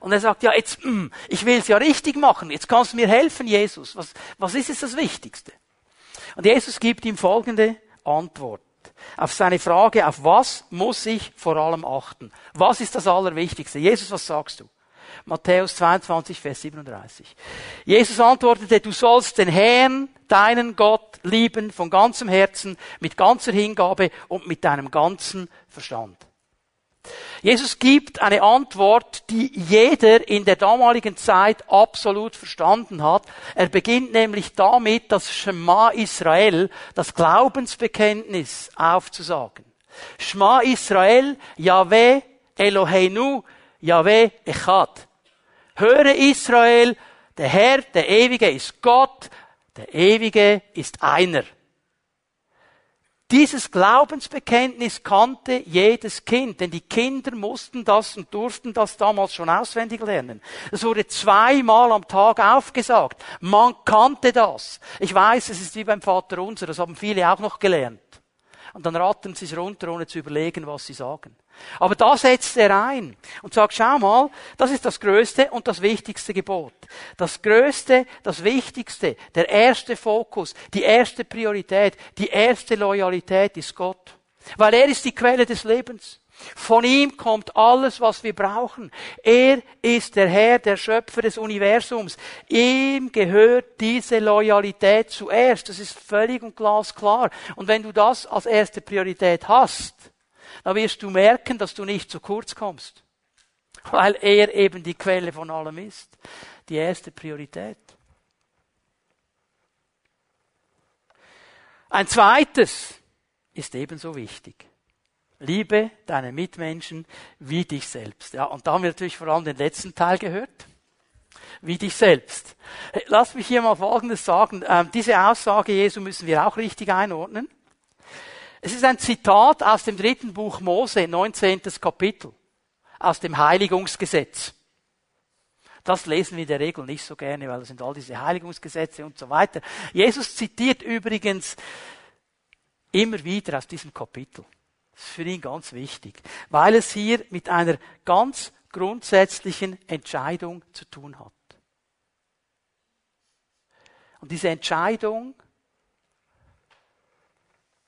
Und er sagt, ja, jetzt, mh, hm, ich will es ja richtig machen. Jetzt kannst du mir helfen, Jesus. Was, was ist jetzt das Wichtigste? Und Jesus gibt ihm folgende Antwort. Auf seine Frage, auf was muss ich vor allem achten? Was ist das Allerwichtigste? Jesus, was sagst du? Matthäus 22, Vers 37. Jesus antwortete, du sollst den Herrn, deinen Gott, lieben von ganzem Herzen, mit ganzer Hingabe und mit deinem ganzen Verstand. Jesus gibt eine Antwort, die jeder in der damaligen Zeit absolut verstanden hat. Er beginnt nämlich damit, das Schema Israel, das Glaubensbekenntnis aufzusagen. Schma Israel, Yahweh Eloheinu, Yahweh Echad. Höre Israel, der Herr, der Ewige ist Gott, der Ewige ist einer. Dieses Glaubensbekenntnis kannte jedes Kind, denn die Kinder mussten das und durften das damals schon auswendig lernen. Es wurde zweimal am Tag aufgesagt. Man kannte das. Ich weiß, es ist wie beim Vater unser, das haben viele auch noch gelernt. Und dann ratten sie es runter, ohne zu überlegen, was sie sagen. Aber da setzt er ein und sagt, schau mal, das ist das größte und das wichtigste Gebot. Das größte, das wichtigste, der erste Fokus, die erste Priorität, die erste Loyalität ist Gott. Weil er ist die Quelle des Lebens. Von ihm kommt alles, was wir brauchen. Er ist der Herr, der Schöpfer des Universums. Ihm gehört diese Loyalität zuerst. Das ist völlig und glasklar. Und wenn du das als erste Priorität hast, da wirst du merken, dass du nicht zu kurz kommst. Weil er eben die Quelle von allem ist. Die erste Priorität. Ein zweites ist ebenso wichtig. Liebe deine Mitmenschen wie dich selbst. Ja, und da haben wir natürlich vor allem den letzten Teil gehört. Wie dich selbst. Lass mich hier mal Folgendes sagen. Ähm, diese Aussage Jesu müssen wir auch richtig einordnen. Es ist ein Zitat aus dem dritten Buch Mose, 19. Kapitel, aus dem Heiligungsgesetz. Das lesen wir in der Regel nicht so gerne, weil das sind all diese Heiligungsgesetze und so weiter. Jesus zitiert übrigens immer wieder aus diesem Kapitel. Das ist für ihn ganz wichtig, weil es hier mit einer ganz grundsätzlichen Entscheidung zu tun hat. Und diese Entscheidung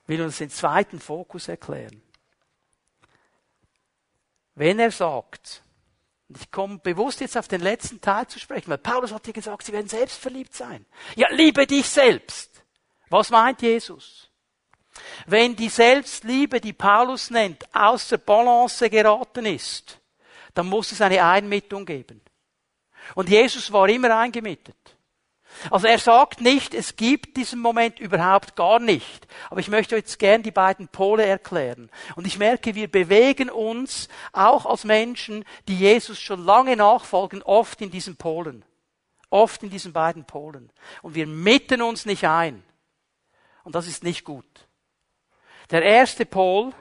will uns den zweiten Fokus erklären. Wenn er sagt, und ich komme bewusst jetzt auf den letzten Teil zu sprechen, weil Paulus hat hier gesagt, sie werden selbst verliebt sein. Ja, liebe dich selbst. Was meint Jesus? Wenn die Selbstliebe, die Paulus nennt, außer Balance geraten ist, dann muss es eine Einmittung geben. Und Jesus war immer eingemittet. Also er sagt nicht, es gibt diesen Moment überhaupt gar nicht. Aber ich möchte jetzt gern die beiden Pole erklären. Und ich merke, wir bewegen uns auch als Menschen, die Jesus schon lange nachfolgen, oft in diesen Polen. Oft in diesen beiden Polen. Und wir mitten uns nicht ein. Und das ist nicht gut. Der erste Pol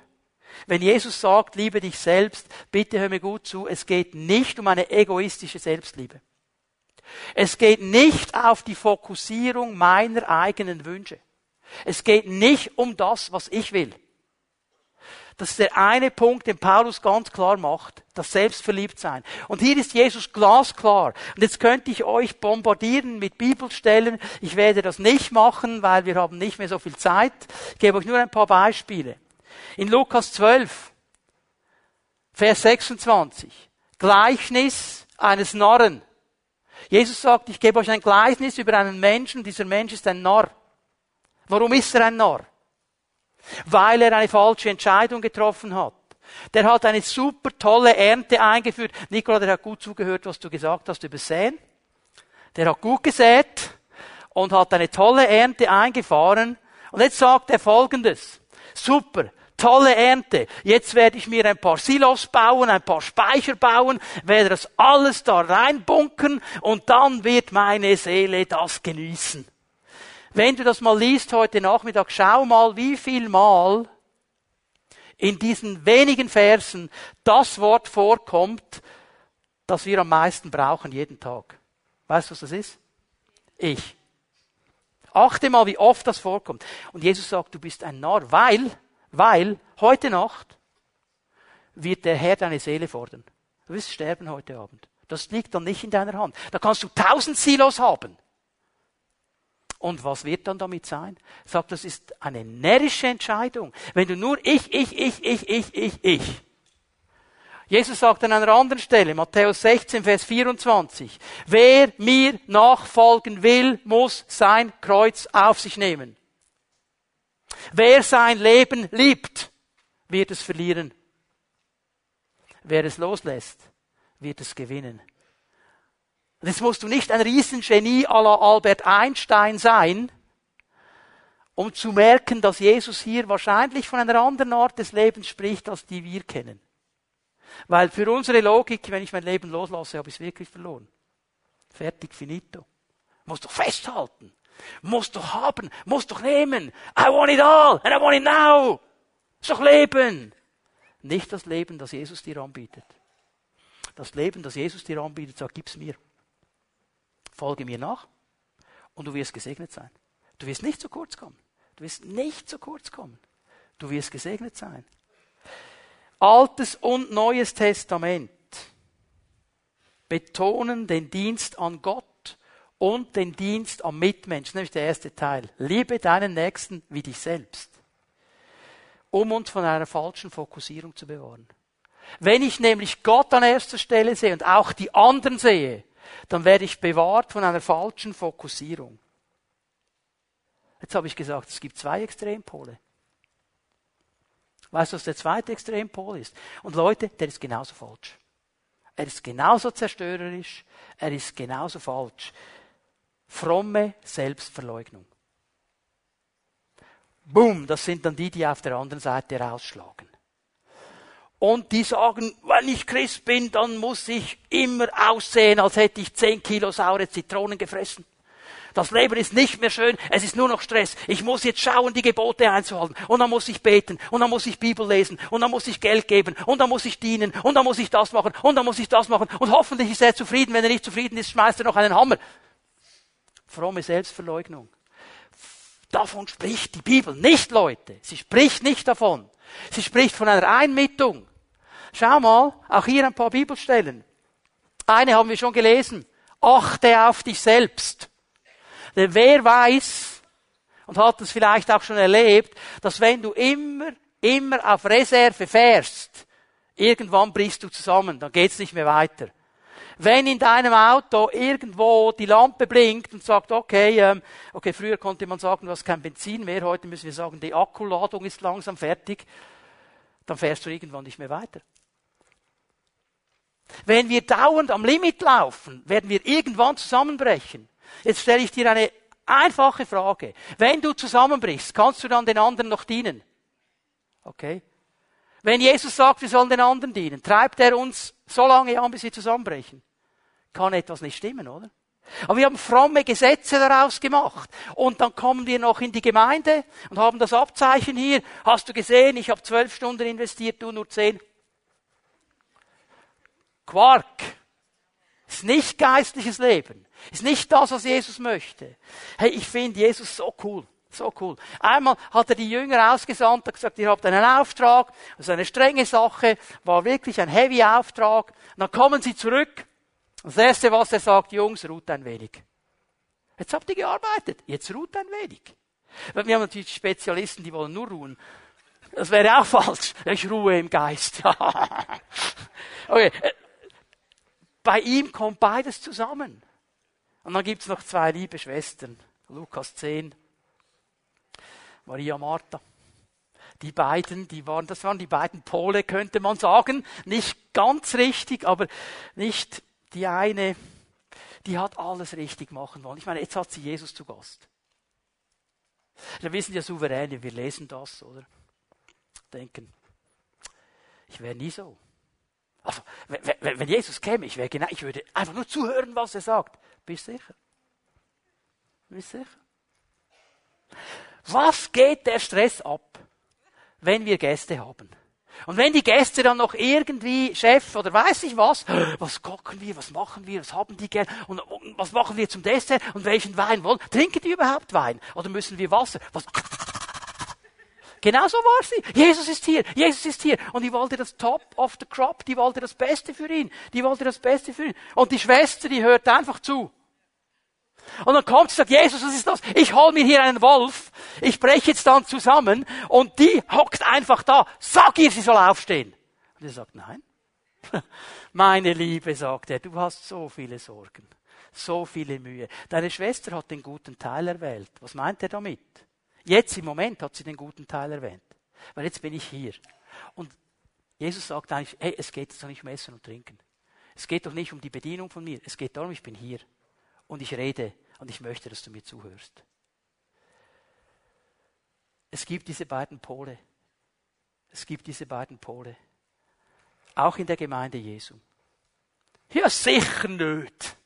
Wenn Jesus sagt, liebe dich selbst, bitte hör mir gut zu, es geht nicht um eine egoistische Selbstliebe. Es geht nicht auf die Fokussierung meiner eigenen Wünsche. Es geht nicht um das, was ich will. Das ist der eine Punkt, den Paulus ganz klar macht, das Selbstverliebtsein. Und hier ist Jesus glasklar. Und jetzt könnte ich euch bombardieren mit Bibelstellen. Ich werde das nicht machen, weil wir haben nicht mehr so viel Zeit. Ich gebe euch nur ein paar Beispiele. In Lukas 12, Vers 26, Gleichnis eines Narren. Jesus sagt, ich gebe euch ein Gleichnis über einen Menschen, dieser Mensch ist ein Narr. Warum ist er ein Narr? Weil er eine falsche Entscheidung getroffen hat. Der hat eine super tolle Ernte eingeführt. Nikola, der hat gut zugehört, was du gesagt hast über Säen. Der hat gut gesät und hat eine tolle Ernte eingefahren. Und jetzt sagt er Folgendes. Super. Tolle Ernte. Jetzt werde ich mir ein paar Silos bauen, ein paar Speicher bauen, werde das alles da reinbunkern und dann wird meine Seele das genießen. Wenn du das mal liest heute Nachmittag, schau mal, wie viel Mal in diesen wenigen Versen das Wort vorkommt, das wir am meisten brauchen jeden Tag. Weißt du, was das ist? Ich. Achte mal, wie oft das vorkommt. Und Jesus sagt, du bist ein Narr, weil, weil heute Nacht wird der Herr deine Seele fordern. Du wirst sterben heute Abend. Das liegt dann nicht in deiner Hand. Da kannst du tausend Silos haben. Und was wird dann damit sein? Sagt, das ist eine närrische Entscheidung. Wenn du nur ich, ich, ich, ich, ich, ich, ich. Jesus sagt an einer anderen Stelle, Matthäus 16, Vers 24, wer mir nachfolgen will, muss sein Kreuz auf sich nehmen. Wer sein Leben liebt, wird es verlieren. Wer es loslässt, wird es gewinnen. Und jetzt musst du nicht ein Riesengenie à la Albert Einstein sein, um zu merken, dass Jesus hier wahrscheinlich von einer anderen Art des Lebens spricht, als die wir kennen. Weil für unsere Logik, wenn ich mein Leben loslasse, habe ich es wirklich verloren. Fertig, finito. Musst doch festhalten. Musst doch haben. Musst doch nehmen. I want it all. And I want it now. Ist doch Leben. Nicht das Leben, das Jesus dir anbietet. Das Leben, das Jesus dir anbietet, sagt, gib's mir. Folge mir nach und du wirst gesegnet sein. Du wirst nicht zu kurz kommen. Du wirst nicht zu kurz kommen. Du wirst gesegnet sein. Altes und Neues Testament betonen den Dienst an Gott und den Dienst am Mitmenschen. Nämlich der erste Teil. Liebe deinen Nächsten wie dich selbst. Um uns von einer falschen Fokussierung zu bewahren. Wenn ich nämlich Gott an erster Stelle sehe und auch die anderen sehe, dann werde ich bewahrt von einer falschen Fokussierung. Jetzt habe ich gesagt, es gibt zwei Extrempole. Weißt du, was der zweite Extrempol ist? Und Leute, der ist genauso falsch. Er ist genauso zerstörerisch, er ist genauso falsch. Fromme Selbstverleugnung. Boom, das sind dann die, die auf der anderen Seite rausschlagen. Und die sagen, wenn ich Christ bin, dann muss ich immer aussehen, als hätte ich zehn Kilo saure Zitronen gefressen. Das Leben ist nicht mehr schön, es ist nur noch Stress. Ich muss jetzt schauen, die Gebote einzuhalten. Und dann muss ich beten. Und dann muss ich Bibel lesen. Und dann muss ich Geld geben. Und dann muss ich dienen. Und dann muss ich das machen. Und dann muss ich das machen. Und hoffentlich ist er zufrieden. Wenn er nicht zufrieden ist, schmeißt er noch einen Hammer. Fromme Selbstverleugnung. Davon spricht die Bibel nicht, Leute. Sie spricht nicht davon. Sie spricht von einer Einmittung. Schau mal, auch hier ein paar Bibelstellen. Eine haben wir schon gelesen. Achte auf dich selbst. Denn wer weiß, und hat es vielleicht auch schon erlebt, dass wenn du immer, immer auf Reserve fährst, irgendwann brichst du zusammen, dann geht's nicht mehr weiter. Wenn in deinem Auto irgendwo die Lampe blinkt und sagt, okay, ähm, okay, früher konnte man sagen, du hast kein Benzin mehr, heute müssen wir sagen, die Akkuladung ist langsam fertig, dann fährst du irgendwann nicht mehr weiter. Wenn wir dauernd am Limit laufen, werden wir irgendwann zusammenbrechen. Jetzt stelle ich dir eine einfache Frage. Wenn du zusammenbrichst, kannst du dann den anderen noch dienen? Okay? Wenn Jesus sagt, wir sollen den anderen dienen, treibt er uns so lange an, bis wir zusammenbrechen? Kann etwas nicht stimmen, oder? Aber wir haben fromme Gesetze daraus gemacht. Und dann kommen wir noch in die Gemeinde und haben das Abzeichen hier. Hast du gesehen, ich habe zwölf Stunden investiert, du nur zehn. Quark. Ist nicht geistliches Leben. Ist nicht das, was Jesus möchte. Hey, ich finde Jesus so cool. So cool. Einmal hat er die Jünger ausgesandt, hat gesagt, ihr habt einen Auftrag, das ist eine strenge Sache, war wirklich ein heavy Auftrag. Und dann kommen sie zurück. Das erste, was er sagt, Jungs, ruht ein wenig. Jetzt habt ihr gearbeitet, jetzt ruht ein wenig. Wir haben natürlich Spezialisten, die wollen nur ruhen. Das wäre auch falsch. Ich ruhe im Geist. okay. Bei ihm kommt beides zusammen. Und dann gibt's noch zwei liebe Schwestern. Lukas 10, Maria Martha. Die beiden, die waren, das waren die beiden Pole, könnte man sagen. Nicht ganz richtig, aber nicht die eine, die hat alles richtig machen wollen. Ich meine, jetzt hat sie Jesus zu Gast. Wir sind ja Souveräne, wir lesen das, oder? Denken, ich wäre nie so. Also, wenn, wenn Jesus käme, ich wäre genau, ich würde einfach nur zuhören, was er sagt. Bist du sicher? Bist sicher? Was geht der Stress ab, wenn wir Gäste haben? Und wenn die Gäste dann noch irgendwie Chef oder weiß ich was, was kochen wir, was machen wir, was haben die gern und, was machen wir zum Dessert und welchen Wein wollen? Trinken die überhaupt Wein oder müssen wir Wasser? Was? Genau so war sie. Jesus ist hier, Jesus ist hier. Und die wollte das Top of the Crop, die wollte das Beste für ihn, die wollte das Beste für ihn. Und die Schwester, die hört einfach zu. Und dann kommt sie und sagt, Jesus, was ist das? Ich hol mir hier einen Wolf, ich breche jetzt dann zusammen und die hockt einfach da. Sag ihr, sie soll aufstehen. Und er sagt, nein. Meine Liebe, sagt er, du hast so viele Sorgen, so viele Mühe. Deine Schwester hat den guten Teil erwählt. Was meint er damit? Jetzt im Moment hat sie den guten Teil erwähnt. Weil jetzt bin ich hier. Und Jesus sagt eigentlich, hey, es geht jetzt doch nicht um Essen und Trinken. Es geht doch nicht um die Bedienung von mir. Es geht darum, ich bin hier und ich rede und ich möchte, dass du mir zuhörst. Es gibt diese beiden Pole. Es gibt diese beiden Pole. Auch in der Gemeinde Jesu. Ja, sicher nicht.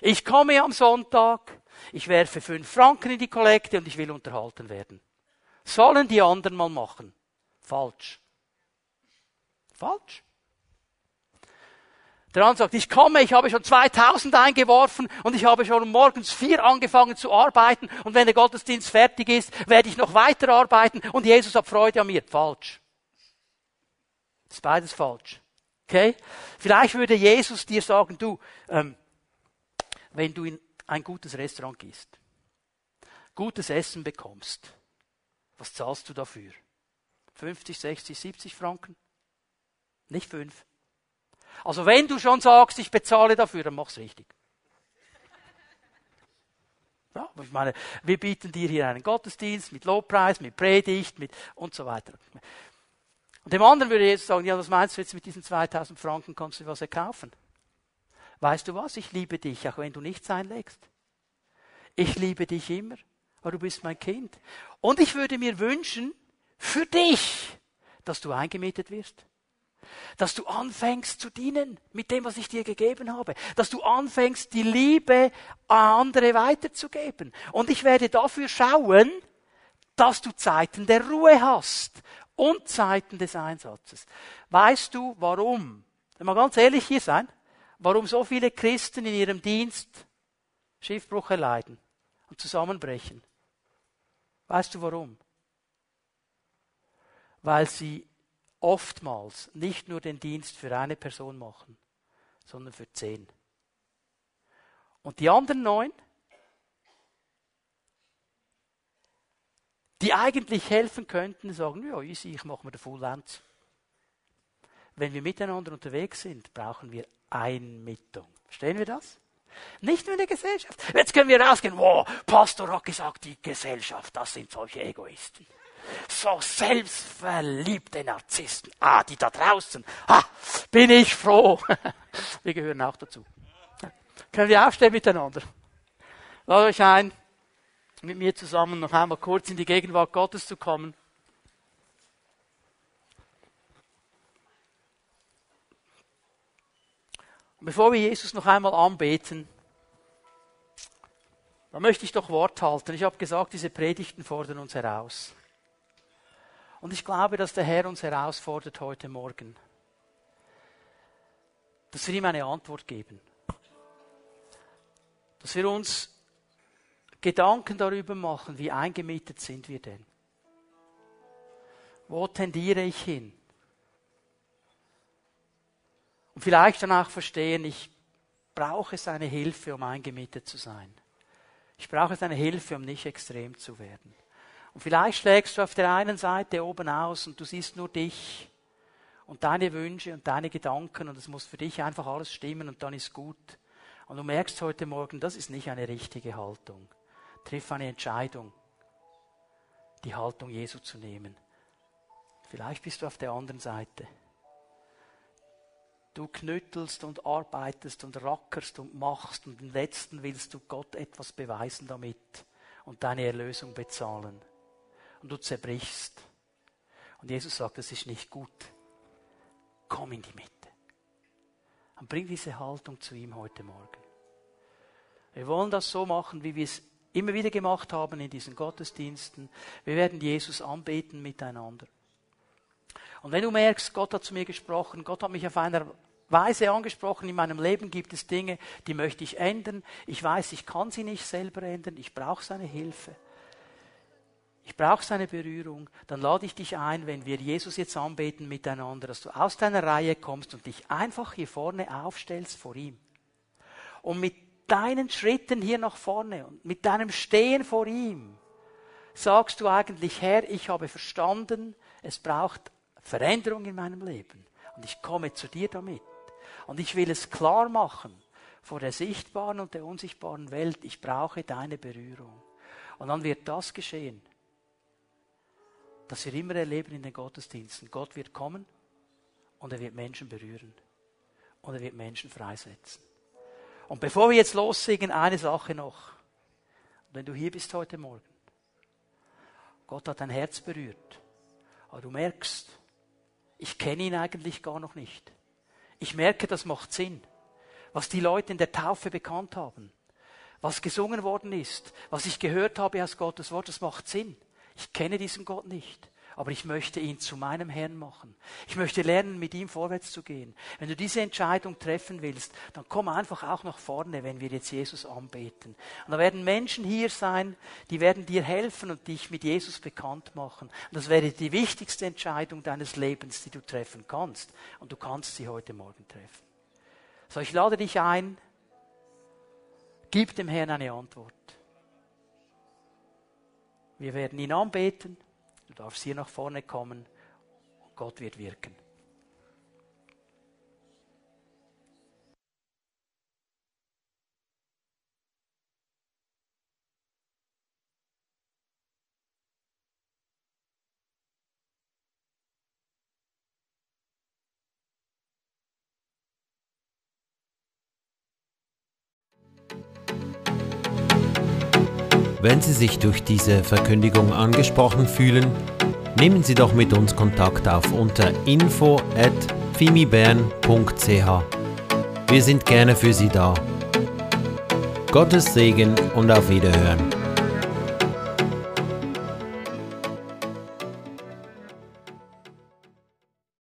Ich komme am Sonntag, ich werfe fünf Franken in die Kollekte und ich will unterhalten werden. Sollen die anderen mal machen? Falsch. Falsch. Der andere sagt, ich komme, ich habe schon 2000 eingeworfen und ich habe schon morgens vier angefangen zu arbeiten und wenn der Gottesdienst fertig ist, werde ich noch weiter arbeiten und Jesus hat Freude an mir. Falsch. Das ist beides falsch. Okay? Vielleicht würde Jesus dir sagen, du, ähm, wenn du in ein gutes Restaurant gehst, gutes Essen bekommst, was zahlst du dafür? 50, 60, 70 Franken? Nicht fünf. Also wenn du schon sagst, ich bezahle dafür, dann mach's richtig. Ja, ich meine, wir bieten dir hier einen Gottesdienst mit Lobpreis, mit Predigt, mit und so weiter. Und dem anderen würde Jesus sagen, ja, was meinst du jetzt mit diesen 2000 Franken, kannst du was erkaufen? Weißt du was? Ich liebe dich, auch wenn du nichts einlegst. Ich liebe dich immer, weil du bist mein Kind. Und ich würde mir wünschen, für dich, dass du eingemietet wirst. Dass du anfängst zu dienen mit dem, was ich dir gegeben habe. Dass du anfängst, die Liebe an andere weiterzugeben. Und ich werde dafür schauen, dass du Zeiten der Ruhe hast und Zeiten des Einsatzes. Weißt du, warum? Wir ganz ehrlich hier sein, warum so viele Christen in ihrem Dienst Schiffbruch erleiden und zusammenbrechen. Weißt du warum? Weil sie oftmals nicht nur den Dienst für eine Person machen, sondern für zehn. Und die anderen neun, die eigentlich helfen könnten, sagen, ja, easy, ich mache mir den Full Lens. Wenn wir miteinander unterwegs sind, brauchen wir Einmittung. Verstehen wir das? Nicht nur in der Gesellschaft. Jetzt können wir rausgehen, wow, Pastor hat gesagt, die Gesellschaft, das sind solche Egoisten. So selbstverliebte Narzissten. Ah, die da draußen. Ah, bin ich froh. Wir gehören auch dazu. Können wir aufstehen miteinander? Lade euch ein, mit mir zusammen noch einmal kurz in die Gegenwart Gottes zu kommen. Und bevor wir Jesus noch einmal anbeten, Da möchte ich doch Wort halten. Ich habe gesagt, diese Predigten fordern uns heraus. Und ich glaube, dass der Herr uns herausfordert heute Morgen, dass wir ihm eine Antwort geben. Dass wir uns Gedanken darüber machen, wie eingemietet sind wir denn? Wo tendiere ich hin? Und vielleicht danach verstehen, ich brauche seine Hilfe, um eingemietet zu sein. Ich brauche seine Hilfe, um nicht extrem zu werden. Und vielleicht schlägst du auf der einen Seite oben aus und du siehst nur dich und deine Wünsche und deine Gedanken und es muss für dich einfach alles stimmen und dann ist gut. Und du merkst heute Morgen, das ist nicht eine richtige Haltung. Triff eine Entscheidung, die Haltung Jesu zu nehmen. Vielleicht bist du auf der anderen Seite. Du knüttelst und arbeitest und rackerst und machst und im letzten willst du Gott etwas beweisen damit und deine Erlösung bezahlen. Und du zerbrichst. Und Jesus sagt, das ist nicht gut. Komm in die Mitte. Und bring diese Haltung zu ihm heute Morgen. Wir wollen das so machen, wie wir es immer wieder gemacht haben in diesen Gottesdiensten. Wir werden Jesus anbeten miteinander. Und wenn du merkst, Gott hat zu mir gesprochen, Gott hat mich auf einer Weise angesprochen, in meinem Leben gibt es Dinge, die möchte ich ändern. Ich weiß, ich kann sie nicht selber ändern, ich brauche seine Hilfe. Ich brauche seine Berührung. Dann lade ich dich ein, wenn wir Jesus jetzt anbeten miteinander, dass du aus deiner Reihe kommst und dich einfach hier vorne aufstellst vor ihm. Und mit deinen Schritten hier nach vorne und mit deinem Stehen vor ihm sagst du eigentlich, Herr, ich habe verstanden, es braucht Veränderung in meinem Leben. Und ich komme zu dir damit. Und ich will es klar machen vor der sichtbaren und der unsichtbaren Welt. Ich brauche deine Berührung. Und dann wird das geschehen, dass wir immer erleben in den Gottesdiensten. Gott wird kommen und er wird Menschen berühren. Und er wird Menschen freisetzen. Und bevor wir jetzt lossingen, eine Sache noch. Wenn du hier bist heute Morgen, Gott hat dein Herz berührt, aber du merkst, ich kenne ihn eigentlich gar noch nicht. Ich merke, das macht Sinn. Was die Leute in der Taufe bekannt haben, was gesungen worden ist, was ich gehört habe aus Gottes Wort, das macht Sinn. Ich kenne diesen Gott nicht aber ich möchte ihn zu meinem Herrn machen. Ich möchte lernen, mit ihm vorwärts zu gehen. Wenn du diese Entscheidung treffen willst, dann komm einfach auch nach vorne, wenn wir jetzt Jesus anbeten. Und da werden Menschen hier sein, die werden dir helfen und dich mit Jesus bekannt machen. Und das wäre die wichtigste Entscheidung deines Lebens, die du treffen kannst. Und du kannst sie heute Morgen treffen. So, ich lade dich ein, gib dem Herrn eine Antwort. Wir werden ihn anbeten. Du darfst hier nach vorne kommen und Gott wird wirken. Wenn Sie sich durch diese Verkündigung angesprochen fühlen, nehmen Sie doch mit uns Kontakt auf unter info@fimibern.ch. Wir sind gerne für Sie da. Gottes Segen und auf Wiederhören.